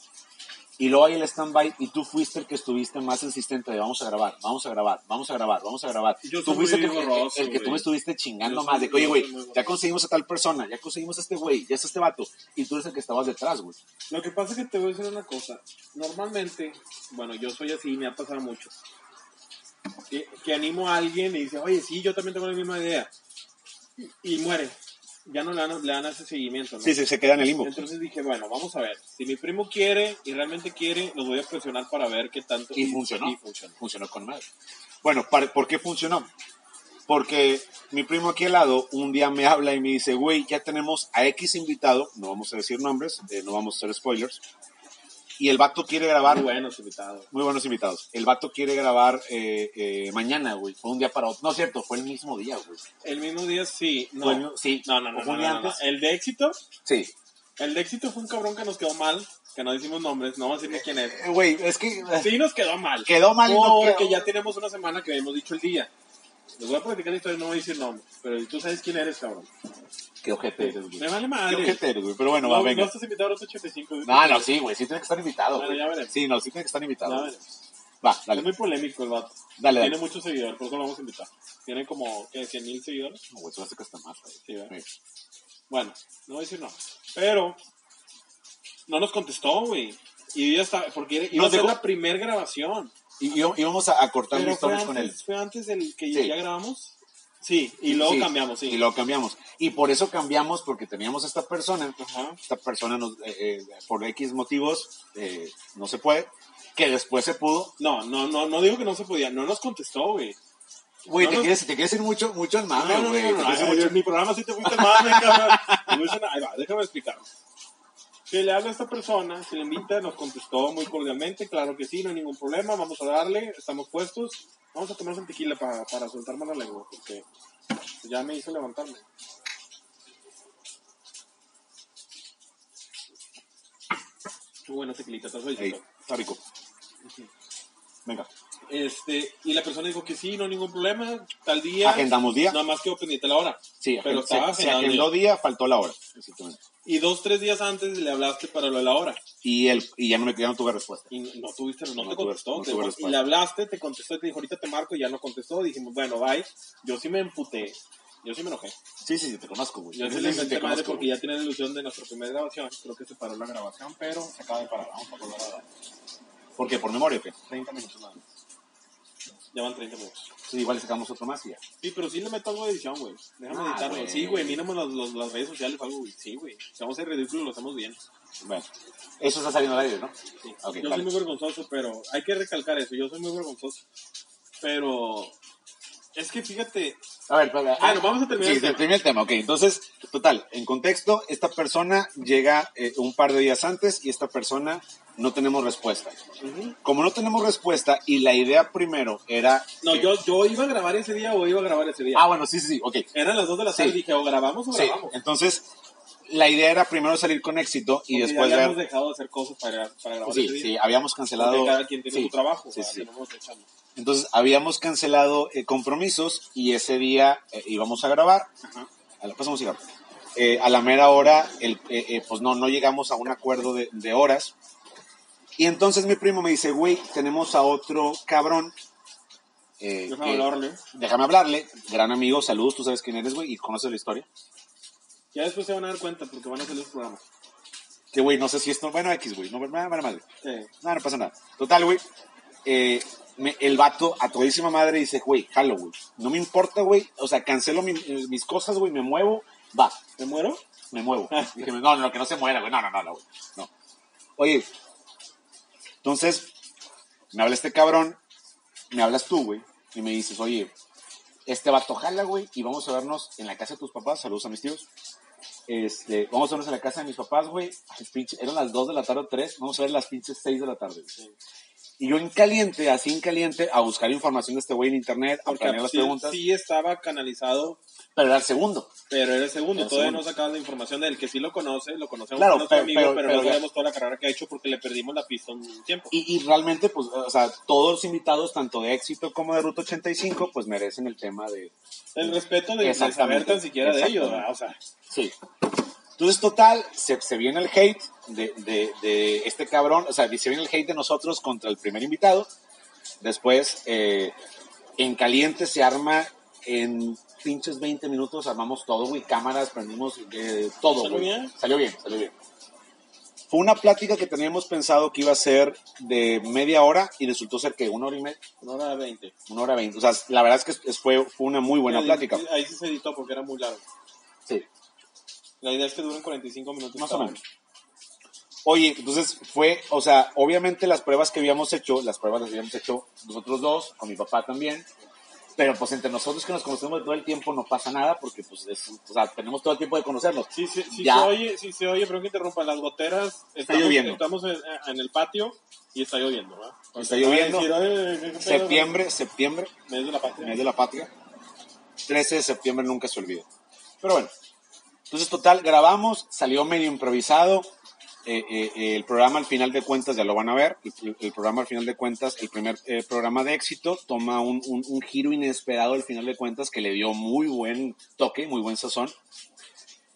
y luego hay el stand-by, y tú fuiste el que estuviste más insistente de vamos a grabar, vamos a grabar, vamos a grabar, vamos a grabar. Yo tú fuiste el, que- el- que tú me estuviste chingando Yo más, de que, oye, güey, ya conseguimos a tal persona, ya conseguimos a este güey, ya está este vato, y tú eres el que estabas detrás, güey. Lo que pasa es que te voy a decir una cosa. Normalmente, bueno, yo soy así, me ha pasado mucho. Que, que animo a alguien y dice, oye, sí, yo también tengo la misma idea. Y, muere. Ya no le dan, le dan ese seguimiento, ¿no? Sí, sí, se queda en el limbo. Entonces dije, bueno, vamos a ver. Si mi primo quiere y realmente quiere, los voy a presionar para ver qué tanto. Y funcionó. Y funcionó. funcionó con madre. Bueno, para- ¿por qué funcionó? Porque mi primo aquí al lado un día me habla y me dice, güey, ya tenemos a X invitado, no vamos a decir nombres, eh, no vamos a hacer spoilers, y el vato quiere grabar, Muy buenos invitados. muy buenos invitados, el vato quiere grabar eh, eh, mañana, güey, fue un día para otro, no es cierto, fue el mismo día, güey. El mismo día sí. No, el sí. no, no, no. ¿O fue no, un día no, no. antes? El de éxito, Sí. el de éxito fue un cabrón que nos quedó mal, que no decimos nombres, no vamos a decir ni quién es. Eh, Güey, es que Sí, nos quedó mal. quedó mal no Porque ya tenemos una semana que habíamos dicho el día. Les voy a platicar la historia, no voy a decir nombre. Pero tú sabes quién eres, cabrón. Qué ojete eres, güey. Me vale Qué madre. ojete eres, güey, pero bueno, no, va, no venga. estás invitado a los 85. No, no, sí, güey, sí tiene que estar invitado, Bueno, güey. veremos. Sí, no, sí tiene que estar invitado. Ya. Va, Es dale. muy polémico el vato. Dale, Tiene dale. muchos seguidores, por eso lo vamos a invitar. Tiene como, ¿qué? 100 mil seguidores. No, güey, eso hace que está más, güey. Sí, ¿verdad? Sí. Bueno, no voy a decir no. Pero, no nos contestó, güey. Y ya está, porque iba Nos a ser la primer grabación. Y íbamos a, a cortar historias con él. fue antes del que Sí. ya grabamos. Sí, y luego Sí, cambiamos, sí. Y luego cambiamos. Y por eso cambiamos, porque teníamos esta persona. Ajá. Esta persona, nos, eh, eh, por X motivos, eh, no se puede. Que después se pudo. No, no, no, no digo que no se podía, no nos contestó, güey. Güey, No, te, no. quieres, te quieres ir mucho, mucho al No, mame, no, no, güey. no, no, programa sí te fuiste mal, cabrón. Te fuiste mal. Ahí va, déjame explicar. Que le habla a esta persona, se le invita, nos contestó muy cordialmente, claro que sí, no hay ningún problema, vamos a darle, estamos puestos. Vamos a tomarnos un tequila para, para soltar más la lengua, porque ya me hizo levantarme. Muy buena tequilita, te soy Ey, sincero. está rico. Venga. Este, y la persona dijo que sí, no hay ningún problema, tal día. Agendamos día. Nada más quedó pendiente la hora. Sí, pero se, estaba se el agendó día, faltó la hora. Exactamente. Y dos, tres días antes le hablaste para lo de la hora. Y, el, y ya, no ya no tuve respuesta. Y no tuviste, no, No te tuve- contestó. no te- tuve y le hablaste, te contestó y te dijo, ahorita te marco y ya no contestó. Dijimos, bueno, bye. Yo sí me emputé. Yo sí me enojé. Sí, sí, sí, te conozco, güey. Yo Sí, sí le inventé madre conozco, porque ya tiene la ilusión de nuestra primera grabación. Creo que se paró la grabación, pero se acaba de parar. Vamos a volver a grabar. ¿Por qué? ¿Por memoria o qué? 30 minutos nada más. Ya van 30 minutos. Sí, igual sacamos otro más y ya. Sí, pero sí le meto algo de edición, güey. Déjame Ah, editarlo. güey. Sí, güey, mírame los, los- las redes sociales algo, güey. Sí, güey. Si vamos a ser ridículos, lo hacemos bien. Bueno, eso está saliendo al aire, ¿no? Sí. Ok, yo vale. soy muy vergonzoso, pero hay que recalcar eso. Yo soy muy vergonzoso. Pero es que fíjate, A ver, pero, Bueno, vamos a terminar Sí, el tema. termina el tema. Ok, entonces, total, en contexto, esta persona llega eh, un par de días antes y esta persona no tenemos respuesta. Como no tenemos respuesta y la idea primero era... no, yo, yo iba a grabar ese día o iba a grabar ese día. Ah, bueno, sí, sí, sí, ok. Eran las 2 de la tarde Sí. y dije, o grabamos o Sí, grabamos. entonces, la idea era primero salir con éxito y Porque después ya habíamos ver... dejado de hacer cosas para, para grabar Sí, ese día. sí, habíamos cancelado... Porque cada quien tiene sí, su trabajo. Sí, sí. Entonces, habíamos cancelado eh, compromisos y ese día eh, íbamos a grabar. Ajá. A la, pasamos cigarro. Eh, a la mera hora, el, pues no, no llegamos a un acuerdo de, de horas. Y entonces mi primo me dice, güey, tenemos a otro cabrón. eh, Déjame que- hablarle. déjame hablarle. Gran amigo, saludos, tú sabes quién eres, güey, y conoces la historia. Ya después se van a dar cuenta porque van a hacer los programas. Que, güey, no sé si esto, bueno, X, güey, no, madre. Sí. No, no pasa nada. Total, güey. eh, me- el vato a todísima madre dice, güey, jalo, güey. No me importa, güey. O sea, cancelo mi- eh, mis cosas, güey, me muevo. Va, ¿Me muero? me muevo. Dije, no, no, que no se muera, güey. No, no, no, no, güey. No. Oye, entonces, me habla este cabrón, me hablas tú, güey, y me dices, oye, este vato jala, güey, y vamos a vernos en la casa de tus papás. Saludos a mis tíos. Este, vamos a vernos en la casa de mis papás, güey. Eran las 2 de la tarde o 3. Vamos a ver las pinches 6 de la tarde. Y yo en caliente, así en caliente, a buscar información de este güey en internet, a planear las sí, preguntas. sí estaba canalizado, Pero era el segundo. pero era el segundo. Era el Todavía segundo. no sacaba la información del que sí lo conoce, lo conocemos Claro, nuestro pero- amigo, pero- pero, pero no ya- sabemos toda la carrera que ha hecho porque le perdimos la pista un tiempo. Y, y realmente, pues, o sea, todos los invitados, tanto de éxito como de Ruta 85, pues merecen el tema de... El respeto de, de saber tan siquiera de ellos. ¿verdad? o sea, Sí. Entonces, total, se, se viene el hate de, de- de este cabrón, o sea, se viene el hate de nosotros contra el primer invitado. Después, eh, en caliente se arma en pinches 20 minutos, armamos todo, güey, cámaras, prendimos eh, todo, ¿Salió güey. bien? Salió bien, salió bien. Fue una plática que teníamos pensado que iba a ser de media hora y resultó ser que una hora y media, una hora veinte. una hora veinte. O sea, la verdad es que fue, fue una muy buena plática. Ahí sí se editó porque era muy largo. Sí. La idea es que duren 45 minutos. Más o menos. Oye, entonces fue, o sea, obviamente las pruebas que habíamos hecho, las pruebas las habíamos hecho nosotros dos, con mi papá también, pero pues entre nosotros que nos conocemos de todo el tiempo no pasa nada porque pues es, o sea, tenemos todo el tiempo de conocernos. Sí, sí, sí Ya. se oye, sí se oye, pero que interrumpa, las goteras, estamos, lloviendo. estamos en, en el patio y está lloviendo, ¿verdad? Está lloviendo. Ay, sí, ay, ¿qué- qué pedo? Septiembre, septiembre, Mes de la patria. mes de la patria, 13 de septiembre nunca se olvida. Pero bueno, entonces total, grabamos, salió medio improvisado, eh, eh, eh, el programa al final de cuentas, ya lo van a ver, el, el programa al final de cuentas, el primer eh, programa de éxito, toma un, un- un giro inesperado al final de cuentas que le dio muy buen toque, muy buen sazón.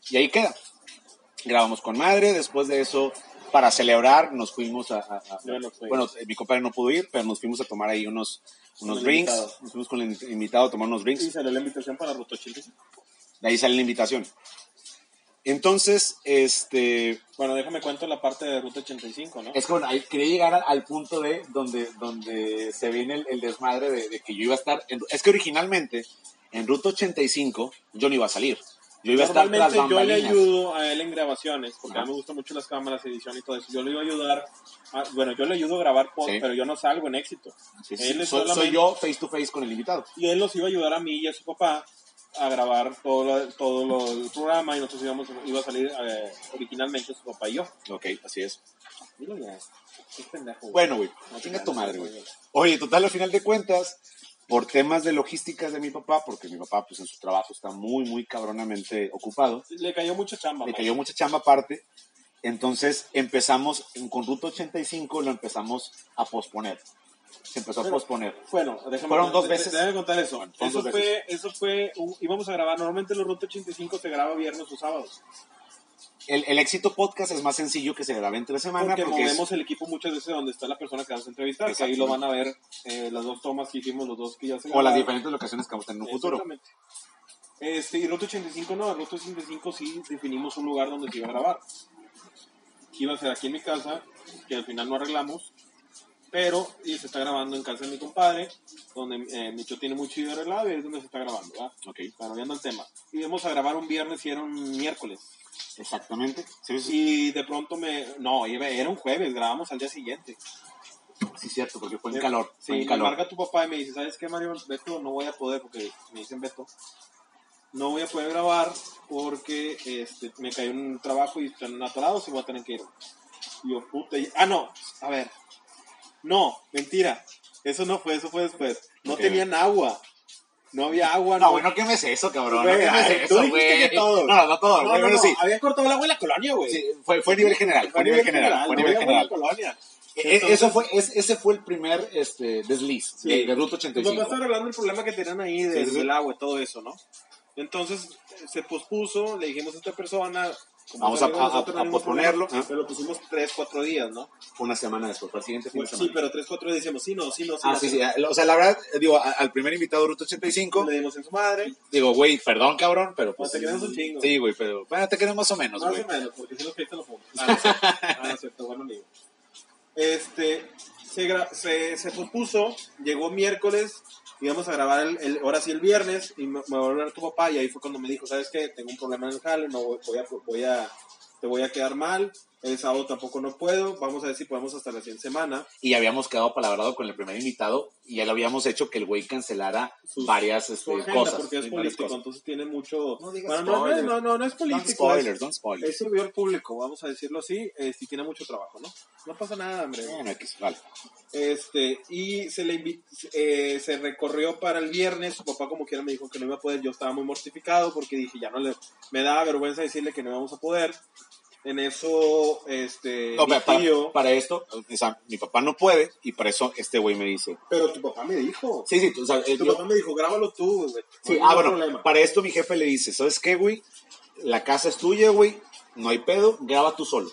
Y ahí queda. Grabamos con madre, después de eso, para celebrar, nos fuimos a... a- a- Yo no fui. bueno, mi compadre no pudo ir, pero nos fuimos a tomar ahí unos, unos drinks. invitado. Nos fuimos con el invitado a tomar unos drinks. Y salió la invitación para Ruto 85. De ahí sale la invitación. Entonces, este, Bueno, déjame cuento la parte de Ruta 85, ¿no? es que bueno, ahí quería llegar al, al punto de donde, donde se viene el, el desmadre de, de que yo iba a estar. en- es que originalmente en Ruta 85 yo no iba a salir. Yo iba a estar tras yo le ayudo a él en grabaciones, porque a Ajá. mí me gustan mucho las cámaras, edición y todo eso. Yo le iba a ayudar, a- bueno, yo le ayudo a grabar post, Sí. pero yo no salgo en éxito. Sí, sí, Él es soy, soy yo face to face con el invitado. Y él nos iba a ayudar a mí y a su papá a grabar todo, lo- todo lo- el programa y nosotros íbamos, iba a salir eh, originalmente su papá y yo. Ok, así es. Dilo ya. Qué pendejo. güey. Bueno, güey, No chinga tu madre, güey. güey. Oye, total, al final de cuentas, por temas de logísticas de mi papá, porque mi papá, pues en su trabajo está muy, muy cabronamente ocupado, Le cayó mucha chamba. le man. cayó mucha chamba aparte. Entonces empezamos, en- con Ruta 85 lo empezamos a posponer. Se empezó a Pero- posponer. Bueno, déjame, Fueron dos veces. Déjame contar eso. Bueno, eso, fue, eso fue, un- íbamos a grabar, normalmente los Ruta 85 se graba viernes o sábados. El, el éxito podcast es más sencillo que se grabe entre semana Porque porque es- movemos el equipo muchas veces donde está la persona que vamos a entrevistar, que ahí lo van a ver eh, las dos tomas que hicimos, los dos que ya se o las grabaron. diferentes locaciones que vamos a tener en un futuro. Este, y Ruta 85 no, Ruta 85 sí definimos un lugar donde se iba a grabar. Iba a ser aquí en mi casa, que al final no arreglamos, pero y se está grabando en casa de mi compadre, donde eh, mi tío tiene muy chido arreglado y es donde se está grabando, ¿verdad? Ok, viendo el tema. Íbamos a grabar un viernes y era un miércoles. exactamente. Sí, sí, Y de pronto me... No, era un jueves, grabamos al día siguiente. sí, cierto, porque fue en calor. Sí, fue en me calor. marca tu papá y me dice, ¿sabes qué, Mario? Beto, no voy a poder, porque me dicen Beto, no voy a poder grabar porque este, me cayó un trabajo y están atorados y voy a tener que ir. Y yo, puta, y- ah, no, a ver, no, mentira, eso no fue, eso fue después. No Ok. tenían agua, no había agua. No, no quemes eso, cabrón. Güey, no ay, tú eso, dijiste güey. que todo. No, no todo, No, no, pero no, sí. había cortado el agua en la colonia, güey. Sí, fue, fue a nivel general, fue a nivel general, fue a nivel general. Entonces- Eso fue, es- ese fue el primer este, desliz Sí. de, de Ruta Tu papá 85. está arreglando el problema que tenían ahí de- Sí, sí, del agua y todo eso, ¿no? Entonces se pospuso, le dijimos a esta persona, como Vamos a- a- a no posponerlo, problema, ¿ah? Pero lo pusimos tres, cuatro días, ¿no? Una semana después, fue el siguiente fin de sí, semana. pero tres, cuatro días decíamos, sí, no, sí, no, sí. Ah, no, sí, sí. sí. O sea, la verdad, digo, al primer invitado de Ruta 85, Le dimos en su madre, digo, güey, perdón, cabrón, pero pues. te queremos un chingo. Sí, güey, pero. Bueno, te queremos más o menos, más güey. o menos, porque si no, que ahí te lo pongo. Ah, no cierto, Ah, no cierto, bueno, amigo. Este, se, se, se pospuso, llegó miércoles, íbamos a grabar el, el- ahora sí el viernes, y me, me a hablar tu papá, y ahí fue cuando me dijo, ¿sabes qué? Tengo un problema en el jale, no voy, voy a, voy a, te voy a quedar mal, el sábado tampoco no puedo, vamos a ver si podemos hasta la siguiente semana. Y habíamos quedado palabrado con el primer invitado y ya lo habíamos hecho que el güey cancelara Sus- varias Su este, agenda, cosas. porque es político, cosas. entonces tiene mucho... No digas Bueno, no, no, spoilers. no, no, no es Don't político, es, spoilers, don't spoilers. es servidor público, vamos a decirlo así, eh, si tiene mucho trabajo, ¿no? No pasa nada, hombre. Bueno, X, vale. Este, y se le eh, se recorrió para el viernes, su papá como quiera me dijo que no iba a poder, yo estaba muy mortificado porque dije, ya no le, me daba vergüenza decirle que no íbamos a poder. En eso, este, No, mi para, para- tío- para esto, o sea, mi papá no puede y por eso este güey me dice. pero tu papá me dijo, Sí, sí, tú, o sea, eh, tu yo- papá me dijo, grábalo tú, güey. sí, ah, bueno, problema. para esto mi jefe le dice, ¿sabes qué, güey? La casa es tuya, güey, no hay pedo, graba tú solo.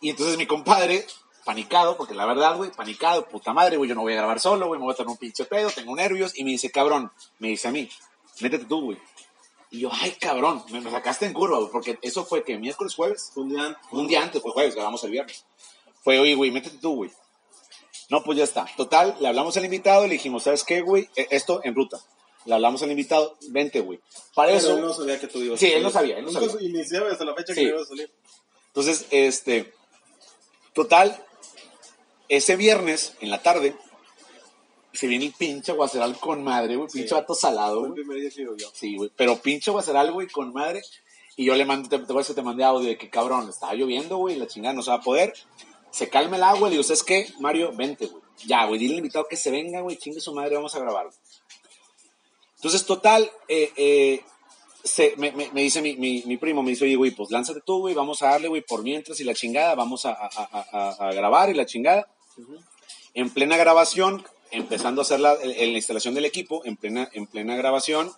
Y entonces mi compadre, panicado, porque la verdad, güey, panicado, puta madre, güey, yo no voy a grabar solo, güey, me voy a tener un pinche pedo, tengo nervios, y me dice, cabrón, me dice a mí, métete tú, güey. Y yo, ay, cabrón, me, me sacaste en curva, güey, porque eso fue que miércoles, jueves, Un día antes. un día antes, fue jueves, grabamos el viernes. Fue, oye, güey, métete tú, güey. No, pues ya está. Total, le hablamos al invitado y le dijimos, ¿sabes qué, güey? Eh, Esto en ruta. Le hablamos al invitado, vente, güey. Para Pero eso, él no sabía que tú ibas Sí, él no sabía, él no sabía. iniciaba hasta la fecha Sí. que iba a salir. entonces, este, total, ese viernes, en la tarde, se viene el pinche guaceral con madre, güey, pinche Sí. vato salado, güey. primer día que yo. Sí, güey, pero pinche guaceral, güey, con madre. Y yo le mando, te, te voy a decir, te mandé audio de que cabrón, estaba lloviendo, güey, la chingada no se va a poder. Se calma el agua, le digo, ¿sabes qué? Mario, vente, güey. Ya, güey, dile al invitado que se venga, güey, chingue su madre, vamos a grabar. Entonces, total, eh, eh, se, me, me- me dice mi, mi, mi primo, me dice, oye, güey, pues lánzate tú, güey, vamos a darle, güey, por mientras y la chingada, vamos a, a- a- a- a grabar y la chingada. En plena grabación, empezando a hacer la, la instalación del equipo, en plena, en plena grabación,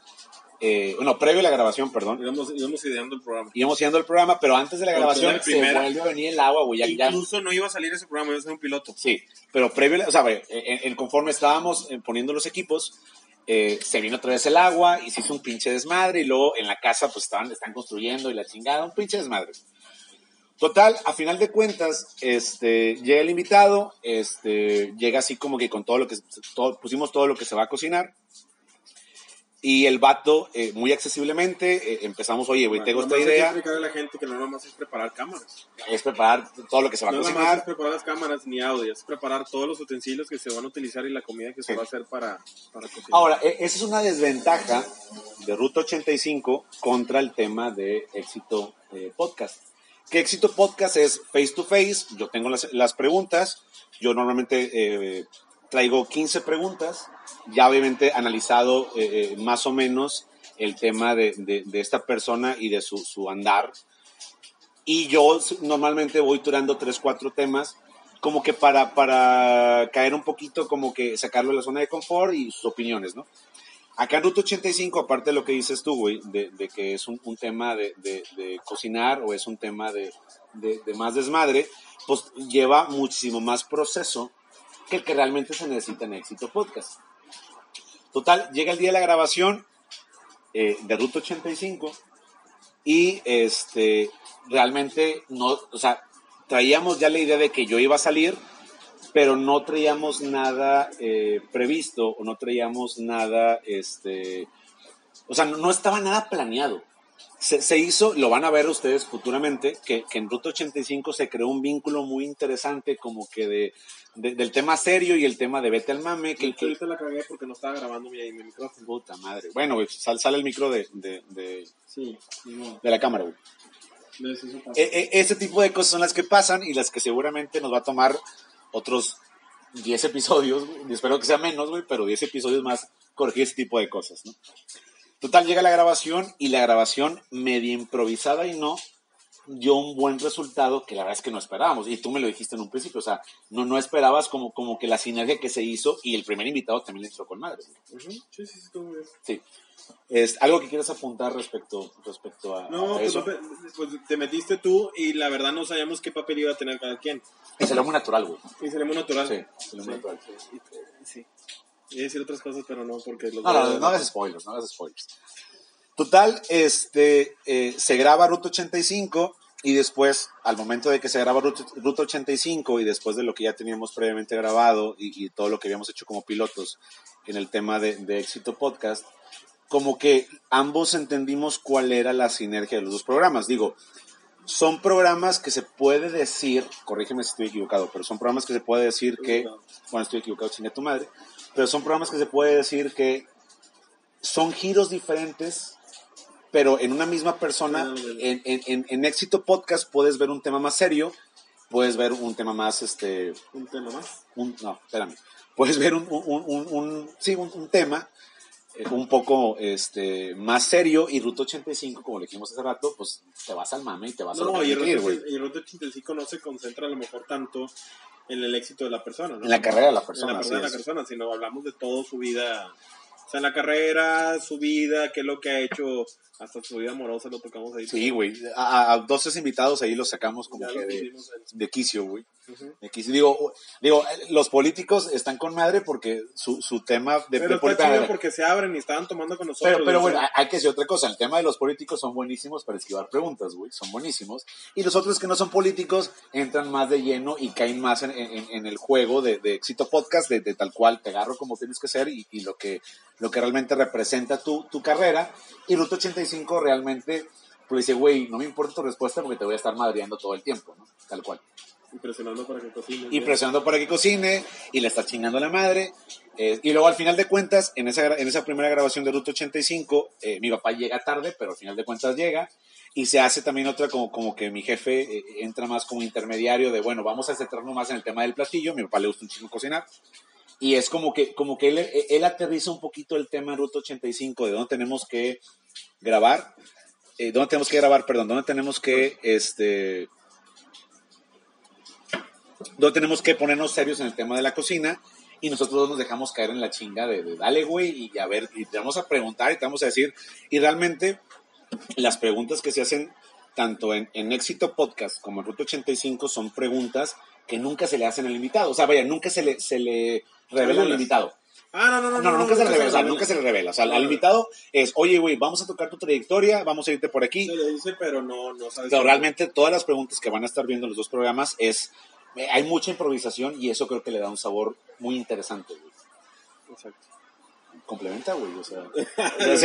eh, bueno, previo a la grabación, perdón, Íbamos, íbamos ideando el programa. íbamos haciendo el programa, pero antes de la grabación se vuelve a venir el agua, güey, ya, ya- Incluso no iba a salir ese programa, iba a ser un piloto. Sí, pero previo, o sea, güey, en, en- conforme estábamos eh, poniendo los equipos, eh, se vino otra vez el agua y se hizo un pinche desmadre y luego en la casa pues estaban, están construyendo y la chingada, un pinche desmadre. Total, a final de cuentas, este, llega el invitado, este, llega así como que con todo lo que, todo- pusimos todo lo que se va a cocinar. Y el vato, eh, muy accesiblemente, eh, empezamos, oye, güey, tengo esta hay que idea, explicarle a la gente que no nada más es preparar cámaras. es preparar todo lo que se va a No nada más cocinar. es preparar las cámaras ni audio, es preparar todos los utensilios que se van a utilizar y la comida que se Sí. va a hacer para, para cocinar. Ahora, e- esa es una desventaja de Ruta 85 contra el tema de éxito eh, podcast. Que éxito podcast es face to face, yo tengo las, las preguntas, yo normalmente eh, traigo 15 preguntas, ya obviamente analizado eh, eh, más o menos el tema de, de- esta persona y de su, su andar. Y yo normalmente voy durando 3, 4 temas como que para, para caer un poquito, como que sacarlo de la zona de confort y sus opiniones, ¿no? Acá Ruta 85, aparte de lo que dices tú, güey, de, que es un, tema de, cocinar o es un tema de más desmadre, pues lleva muchísimo más proceso que el que realmente se necesita en Éxito Podcast. Total, llega el día de la grabación eh, de Ruta 85 y este, realmente no, o sea, traíamos ya la idea de que yo iba a salir, pero no traíamos nada eh, previsto o no traíamos nada, este, o sea, no, no estaba nada planeado. Se, se hizo, lo van a ver ustedes futuramente, que, que en Ruta 85 se creó un vínculo muy interesante como que de, de- del tema serio y el tema de vete al mame, que, ahorita la cagué porque no estaba grabando mi, mi micrófono. puta madre. Bueno, güey, sal- sale el micro de, de, de, Sí, de la cámara, güey. E- e- Este tipo de cosas son las que pasan y las que seguramente nos va a tomar otros 10 episodios, y espero que sea menos, güey, pero 10 episodios más corregir ese tipo de cosas, ¿no? Total, llega la grabación y la grabación media improvisada y no dio un buen resultado que la verdad es que no esperábamos. Y tú me lo dijiste en un principio, o sea, no, no esperabas como, como que la sinergia que se hizo y el primer invitado también le entró con madre. güey. Ujú, Sí, sí, sí, muy bien. Sí. Es, ¿Algo que quieras apuntar respecto, respecto a, No, a pues, eso? no te- pues te metiste tú y la verdad no sabíamos qué papel iba a tener cada quien. Y salió muy natural, güey. Y sería muy natural. Sí, salió muy Sí, natural. sí, sí. Iba a decir otras cosas, pero no, porque los No, no, no hagas spoilers, no hagas spoilers. Total, este, eh, se graba Ruta 85 y después, al momento de que se graba Ruta, Ruta 85 y después de lo que ya teníamos previamente grabado y, todo lo que habíamos hecho como pilotos en el tema de, éxito podcast, como que ambos entendimos cuál era la sinergia de los dos programas. Digo, son programas que se puede decir, corrígeme si estoy equivocado, pero son programas que se puede decir que, bueno, estoy equivocado, chingue tu madre, pero son programas que se puede decir que son giros diferentes, pero en una misma persona, Ah, en, en, en, en éxito podcast puedes ver un tema más serio, puedes ver un tema más, este, Un tema más. un, no, espérame, puedes ver un, un, un, un- sí, un, un tema eh, un poco este, más serio y Ruta 85, como le dijimos hace rato, pues te vas al mame y te vas a lo No, y y Ruta 85 no se concentra a lo mejor tanto en el éxito de la persona, ¿no? En la carrera de la En persona, la así persona de la persona, sino hablamos de todo su vida. O sea, la carrera, su vida, qué es lo que ha hecho, hasta su vida amorosa lo tocamos ahí. Sí, güey. A, a dos, tres invitados ahí los sacamos como Ya que de, de quicio, güey. Ujú. De quicio. Digo, digo, los políticos están con madre porque su, su tema de, Pero de política- chido porque se abren y estaban tomando con nosotros. Pero, pero bueno, sea, hay- que decir otra cosa. El tema de los políticos son buenísimos para esquivar preguntas, güey. Son buenísimos. Y los otros que no son políticos entran más de lleno y caen más en, en- en el juego de, de éxito podcast, de, de tal cual te agarro como tienes que ser y, y lo, que, lo que realmente representa tu, tu carrera. Y Ruta 85 realmente, pues dice, güey, no me importa tu respuesta porque te voy a estar madreando todo el tiempo, ¿no? Tal cual. impresionando para que cocinen. Y presionando para que cocine y le está chingando la madre. eh, y luego al final de cuentas, en esa, en esa primera grabación de Ruta 85, eh, mi papá llega tarde, pero al final de cuentas llega. Y se hace también otra como, como que mi jefe eh, entra más como intermediario de, bueno, vamos a centrarnos más en el tema del platillo. Mi papá le gusta un chingo cocinar. Y es como que, como que él, él aterriza un poquito el tema de Ruta 85, de dónde tenemos que grabar, eh, dónde tenemos que grabar, perdón, dónde tenemos que, este, dónde tenemos que ponernos serios en el tema de la cocina y nosotros nos dejamos caer en la chinga de, de dale, güey, y a ver, y te vamos a preguntar y te vamos a decir, y realmente las preguntas que se hacen tanto en, en Éxito Podcast como en Ruta 85 son preguntas que nunca se le hacen al invitado, o sea, vaya, nunca se le, se le revela al invitado. Ah, no, no, No, no, nunca se le revela, o sea, nunca se le revela. O sea, al- No. invitado es, oye, güey, vamos a tocar tu trayectoria, vamos a irte por aquí. Se le dice, pero no, no sabes. Pero realmente todas las preguntas que van a estar viendo en los dos programas es, eh, hay mucha improvisación y eso creo que le da un sabor muy interesante, güey. Exacto. Complementa, güey, o sea.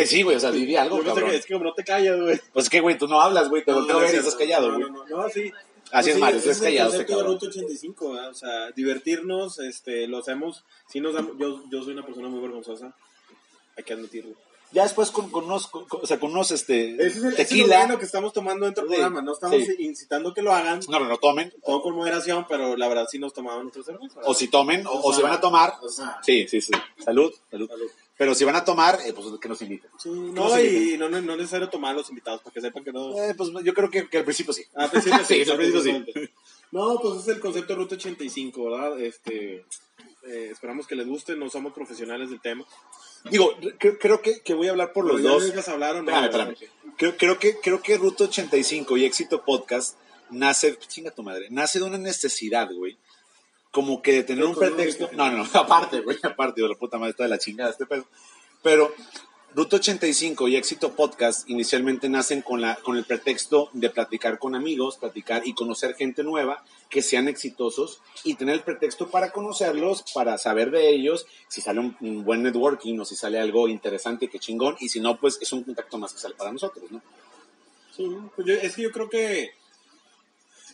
sí, güey, o sea, di, di algo, cabrón. es que como no te callas, güey. Pues es que, güey, tú no hablas, güey, te volteo a ver y no, estás callado, no, güey. No, no, no, sí. Así Pues es, sí, Mario, estás es callado, este. Ruta 85, ¿verdad? o sea, divertirnos, este, lo hacemos, sí nos damos, yo, yo soy una persona muy vergonzosa, hay que admitirlo. Ya después con, con unos, con- o sea, con unos, este, es, el, ese es lo tequila. que estamos tomando dentro del Sí, programa, no estamos sí. incitando que lo hagan, No, no, no tomen. todo con moderación, pero la verdad sí nos tomamos nuestra cerveza. O si tomen, o, O o si van a tomar. o sea. Sí, sí, sí. Salud, salud. Salud. Pero si van a tomar, eh, pues que nos inviten. Sí, nos no, inviten. y no, no, no es necesario tomar los invitados para que sepan que no. Eh, pues yo creo que, que al principio sí. Ah, pues sí, Sí, sí, al principio sí. No, pues es el concepto de Ruta 85, ¿verdad? Este, eh, esperamos que les guste, no somos profesionales del tema. Digo, creo, creo que, que voy a hablar por los dos. dejas hablar o no? Espérame, espérame. Creo, creo que, creo que Ruta 85 y Éxito Podcast nace, chinga tu madre, nace de una necesidad, güey. Como que de tener un pretexto. No, no, no, aparte, güey, aparte, de la puta madre, está de la chingada este pedo. Pero Ruta 85 y Éxito Podcast inicialmente nacen con, la, con el pretexto de platicar con amigos, platicar y conocer gente nueva que sean exitosos y tener el pretexto para conocerlos, para saber de ellos, si sale un, un buen networking o si sale algo interesante, que chingón, y si no, pues es un contacto más que sale para nosotros, ¿no? Sí, pues yo- es que yo creo que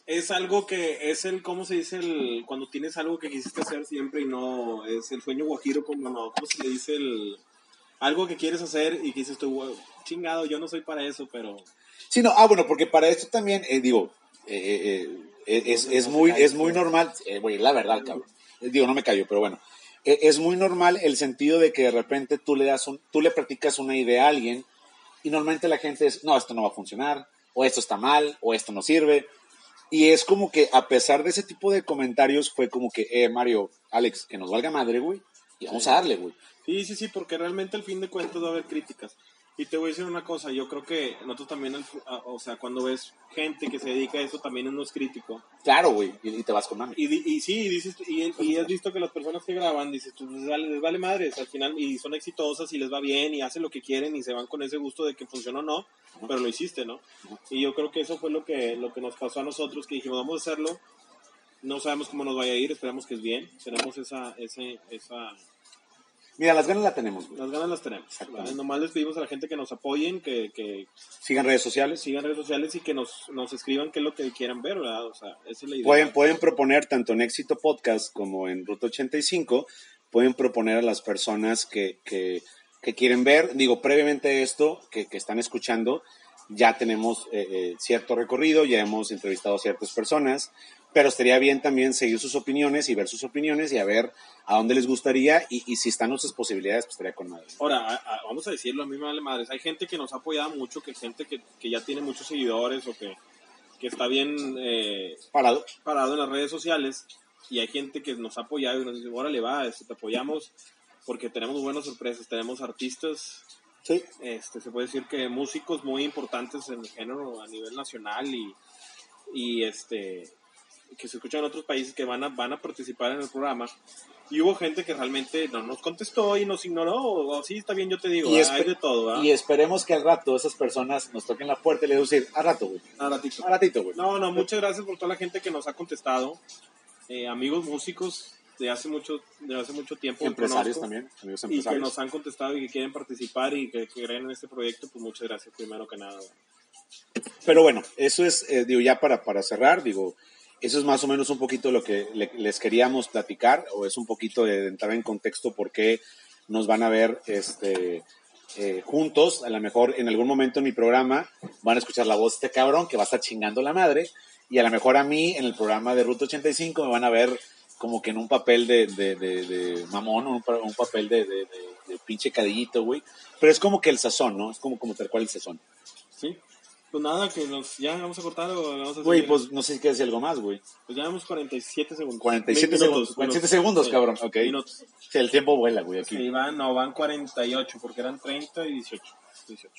es algo que es el, ¿cómo se dice? El, cuando tienes algo que quisiste hacer siempre y no, es el sueño guajiro, como no, ¿cómo se le dice? El, algo que quieres hacer y que dices tú, "Wow, chingado, yo no soy para eso, pero... Sí, no, ah, bueno, porque para esto también, eh, digo, eh, eh, eh, es, es muy, es muy normal, eh, güey, la verdad, cabrón. Digo, no me callo, pero bueno. Eh, es muy normal el sentido de que de repente tú le das un, tú le practicas una idea a alguien y normalmente la gente es, no, esto no va a funcionar, o esto está mal, o esto no sirve. Y es como que a pesar de ese tipo de comentarios fue como que, eh, Mario, Alex, que nos valga madre, güey, y vamos a darle, güey. Sí, sí, sí, porque realmente al fin de cuentas va a haber críticas. Y te voy a decir una cosa, yo creo que nosotros también, o sea, cuando ves gente que se dedica a eso, también uno es crítico. Claro, güey, y, te vas con mami. Y, y sí, y dices, y, y has visto que las personas que graban, dices, tú, les vale, les vale madres al final, y son exitosas y les va bien y hacen lo que quieren y se van con ese gusto de que funciona o no, pero lo hiciste, ¿no? Y yo creo que eso fue lo que, lo que nos pasó a nosotros, que dijimos, vamos a hacerlo, no sabemos cómo nos vaya a ir, esperamos que es bien, tenemos esa, ese, esa, Mira, las ganas las tenemos, güey. las ganas las tenemos. Nomás les pedimos a la gente que nos apoyen, que, que Sigan redes sociales. sigan redes sociales y que nos, nos escriban qué es lo que quieran ver, ¿verdad? O sea, esa es la idea. Pueden, pueden proponer tanto en Éxito Podcast como en Ruta 85, pueden proponer a las personas que, que, que quieren ver, digo, previamente esto, que, que están escuchando, ya tenemos eh, eh, cierto recorrido, ya hemos entrevistado a ciertas personas, pero estaría bien también seguir sus opiniones y ver sus opiniones y a ver a dónde les gustaría y, y si están nuestras posibilidades, pues estaría con madre. Ahora, a- a- vamos a decirlo, a mí me vale madres. Hay gente que nos ha apoyado mucho, que gente que, que ya tiene muchos seguidores o que, que está bien eh, Parado. parado en las redes sociales. Y hay gente que nos ha apoyado y nos dice, órale, va, este, te apoyamos porque tenemos buenas sorpresas. Tenemos artistas, Sí. este, se puede decir que músicos muy importantes en el género a nivel nacional y, y este que se escuchan en otros países que van a, van a participar en el programa. Y hubo gente que realmente no nos contestó y nos ignoró. O, sí, está bien, yo te digo, Y hay de todo. ¿verdad? Y esperemos que al rato esas personas nos toquen la puerta y les decir, al rato, güey. Al ratito. Al ratito, güey. No, no, muchas gracias por toda la gente que nos ha contestado. Eh, amigos músicos de hace mucho, de hace mucho tiempo. Empresarios también, amigos Y que empresarios. nos han contestado y que quieren participar y que, que creen en este proyecto, pues muchas gracias primero que nada. Pero bueno, eso es, eh, digo, ya para, para cerrar, digo, eso es más o menos un poquito lo que le- les queríamos platicar, o es un poquito de, entrar en contexto por qué nos van a ver este, eh, juntos. A lo mejor en algún momento en mi programa van a escuchar la voz de este cabrón que va a estar chingando la madre, y a lo mejor a mí en el programa de Ruta 85 me van a ver como que en un papel de, de, de- mamón, un, un papel de pinche cadillito, güey. Pero es como que el sazón, ¿no? Es como, como tal cual el sazón. ¿Sí? Pues nada, que nos, ya vamos a cortar o vamos a Güey, pues no sé si quieres decir algo más, güey. Pues ya vamos 47 segundos. 47 Minutos, segundos. 47 segundos, cabrón. Ok. Minutos. Sí, el tiempo vuela, güey, aquí. Sí, van, no, van 48 porque eran 30 y 18. 18.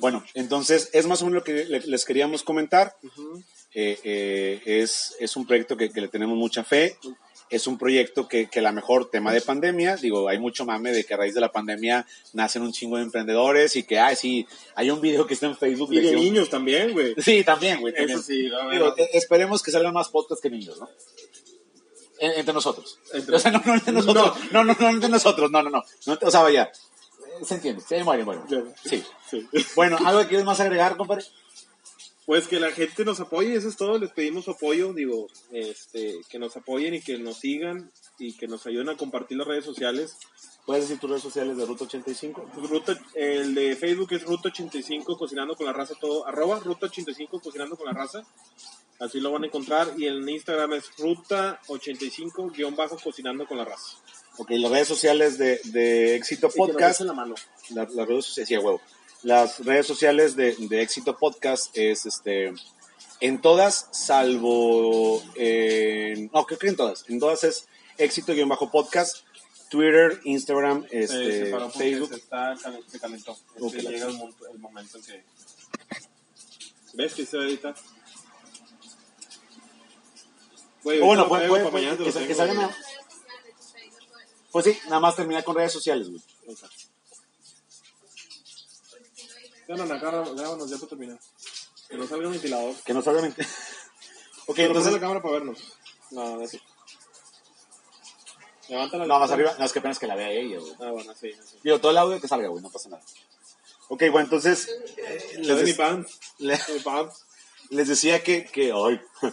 Bueno, entonces es más o menos lo que le- les queríamos comentar. Ujú. Eh, eh, es, es un proyecto que, que le tenemos mucha fe. Es un proyecto que, que a lo mejor tema de pandemia, digo, hay mucho mame de que a raíz de la pandemia nacen un chingo de emprendedores y que, ay, sí, hay un video que está en Facebook. Y de niños también, güey. Sí, también, güey. también. Eso sí, no, Digo, no. eh, esperemos que salgan más podcasts que niños, ¿no? En- entre nosotros. Entre- O sea, no, no entre nosotros. No, no, no, entre nosotros. No, no, no. No, o sea, vaya. Se entiende. Sí, bueno, bueno. Ya. Sí. Sí. Bueno, ¿algo que quieres más agregar, compadre? Pues que la gente nos apoye, eso es todo, les pedimos su apoyo, digo, este, que nos apoyen y que nos sigan y que nos ayuden a compartir las redes sociales. ¿Puedes decir tus redes sociales de Ruta 85? Pues, Ruta- el de Facebook es Ruta85 Cocinando con la Raza, todo, arroba Ruta85 Cocinando con la Raza, así lo van a encontrar, y en Instagram es Ruta85 guion bajo Cocinando con la Raza. Ok, las redes sociales de, de Éxito Y que nos Podcast. echen la mano. La- las redes sociales, sí, a huevo. Las redes sociales de, de Éxito Podcast es este. En todas, salvo. en- no, creo que en todas. En todas es Éxito-podcast. Twitter, Instagram, este, se Facebook. Se, está, se calentó. Este, Ok, la- llega el, mo- el momento en que. ¿Ves que se va a editar? Güey, bueno, que, que salgan Pues sí, nada más terminar con redes sociales, güey. Exacto. No, no, grábanos, grábanos ya para terminar. Que no salga el ventilador. Que no salgan. ok, Pero pasa entonces. la cámara para vernos. No, así. Levántala. No, más arriba. No, es que apenas que la vea ella, güey. Ah, bueno, sí. sí. Digo, todo el audio que salga, güey, no pasa nada. Ok, bueno, entonces. eh, Le doy mi les, pan. le- Mi pan. les decía que. que ay.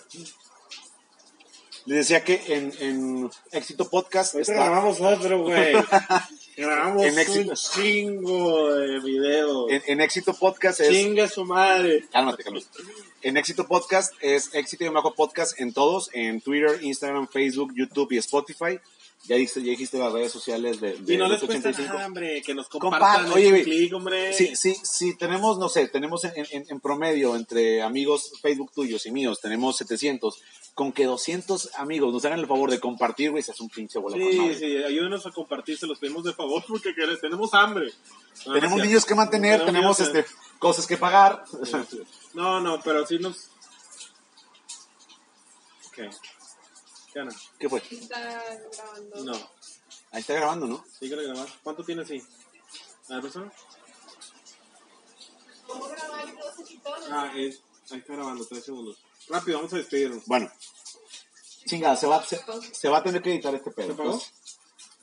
les decía que en, en Éxito Podcast Ahorita está. grabamos otro, güey. grabamos En éxito. un chingo de videos. En, en Éxito Podcast es. Chinga su madre. Cálmate, cálmate. En Éxito Podcast es Éxito y Bajo Podcast en todos, en Twitter, Instagram, Facebook, YouTube y Spotify. Ya dijiste, ya dijiste las redes sociales de, de Y no les cuesta 85. nada, hombre, que nos Compartan, compartan. oye, Oye, güey. clic, hombre. Sí, sí, sí, tenemos, no sé, tenemos en, en- en promedio entre amigos Facebook tuyos y míos, tenemos 700. Con que 200 amigos nos hagan el favor de compartir, güey, se hace un pinche bola con Sí, madre. sí, ayúdenos a compartir, se los pedimos de favor porque tenemos hambre. No, Tenemos niños que mantener, Tenemos este, cosas que pagar. No, no, pero sí nos... ¿Qué? ¿Qué, Ana? ¿Qué fue? Está grabando. No, Ahí está grabando, ¿no? síguele grabar. ¿Cuánto tiene así? ¿A ver, persona? ¿Cómo grabar y todo se quitó? Ah, es... Ahí está grabando, tres segundos. Rápido, vamos a despedirnos. Bueno. Chinga, se va, se, se va a tener que editar este pedo. ¿Se? Entonces,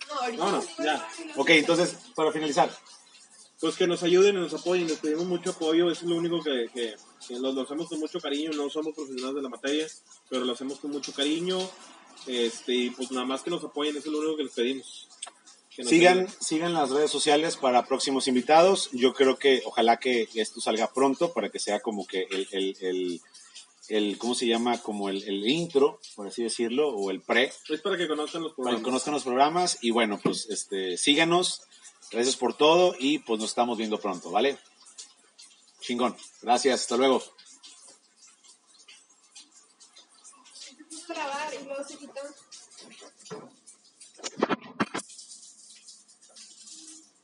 No, ahorita Vámonos, sí, ya. ok, entonces, para finalizar, Pues que nos ayuden y nos apoyen, les pedimos mucho apoyo, eso es lo único que, que, que lo, lo hacemos con mucho cariño, no somos profesionales de la materia, pero lo hacemos con mucho cariño, este, y pues nada más que nos apoyen, eso es lo único que les pedimos. Que Sigan, ayuden. sigan las redes sociales para próximos invitados. Yo creo que ojalá que esto salga pronto para que sea como que el, el, el, el- ¿cómo se llama? Como el, el intro, por así decirlo, o el pre, Es para que conozcan los para que programas. conozcan los programas. Y bueno, pues este, síganos. Gracias por todo y pues nos estamos viendo pronto, ¿vale? Chingón. Gracias. Hasta luego. acabar y luego se quitó.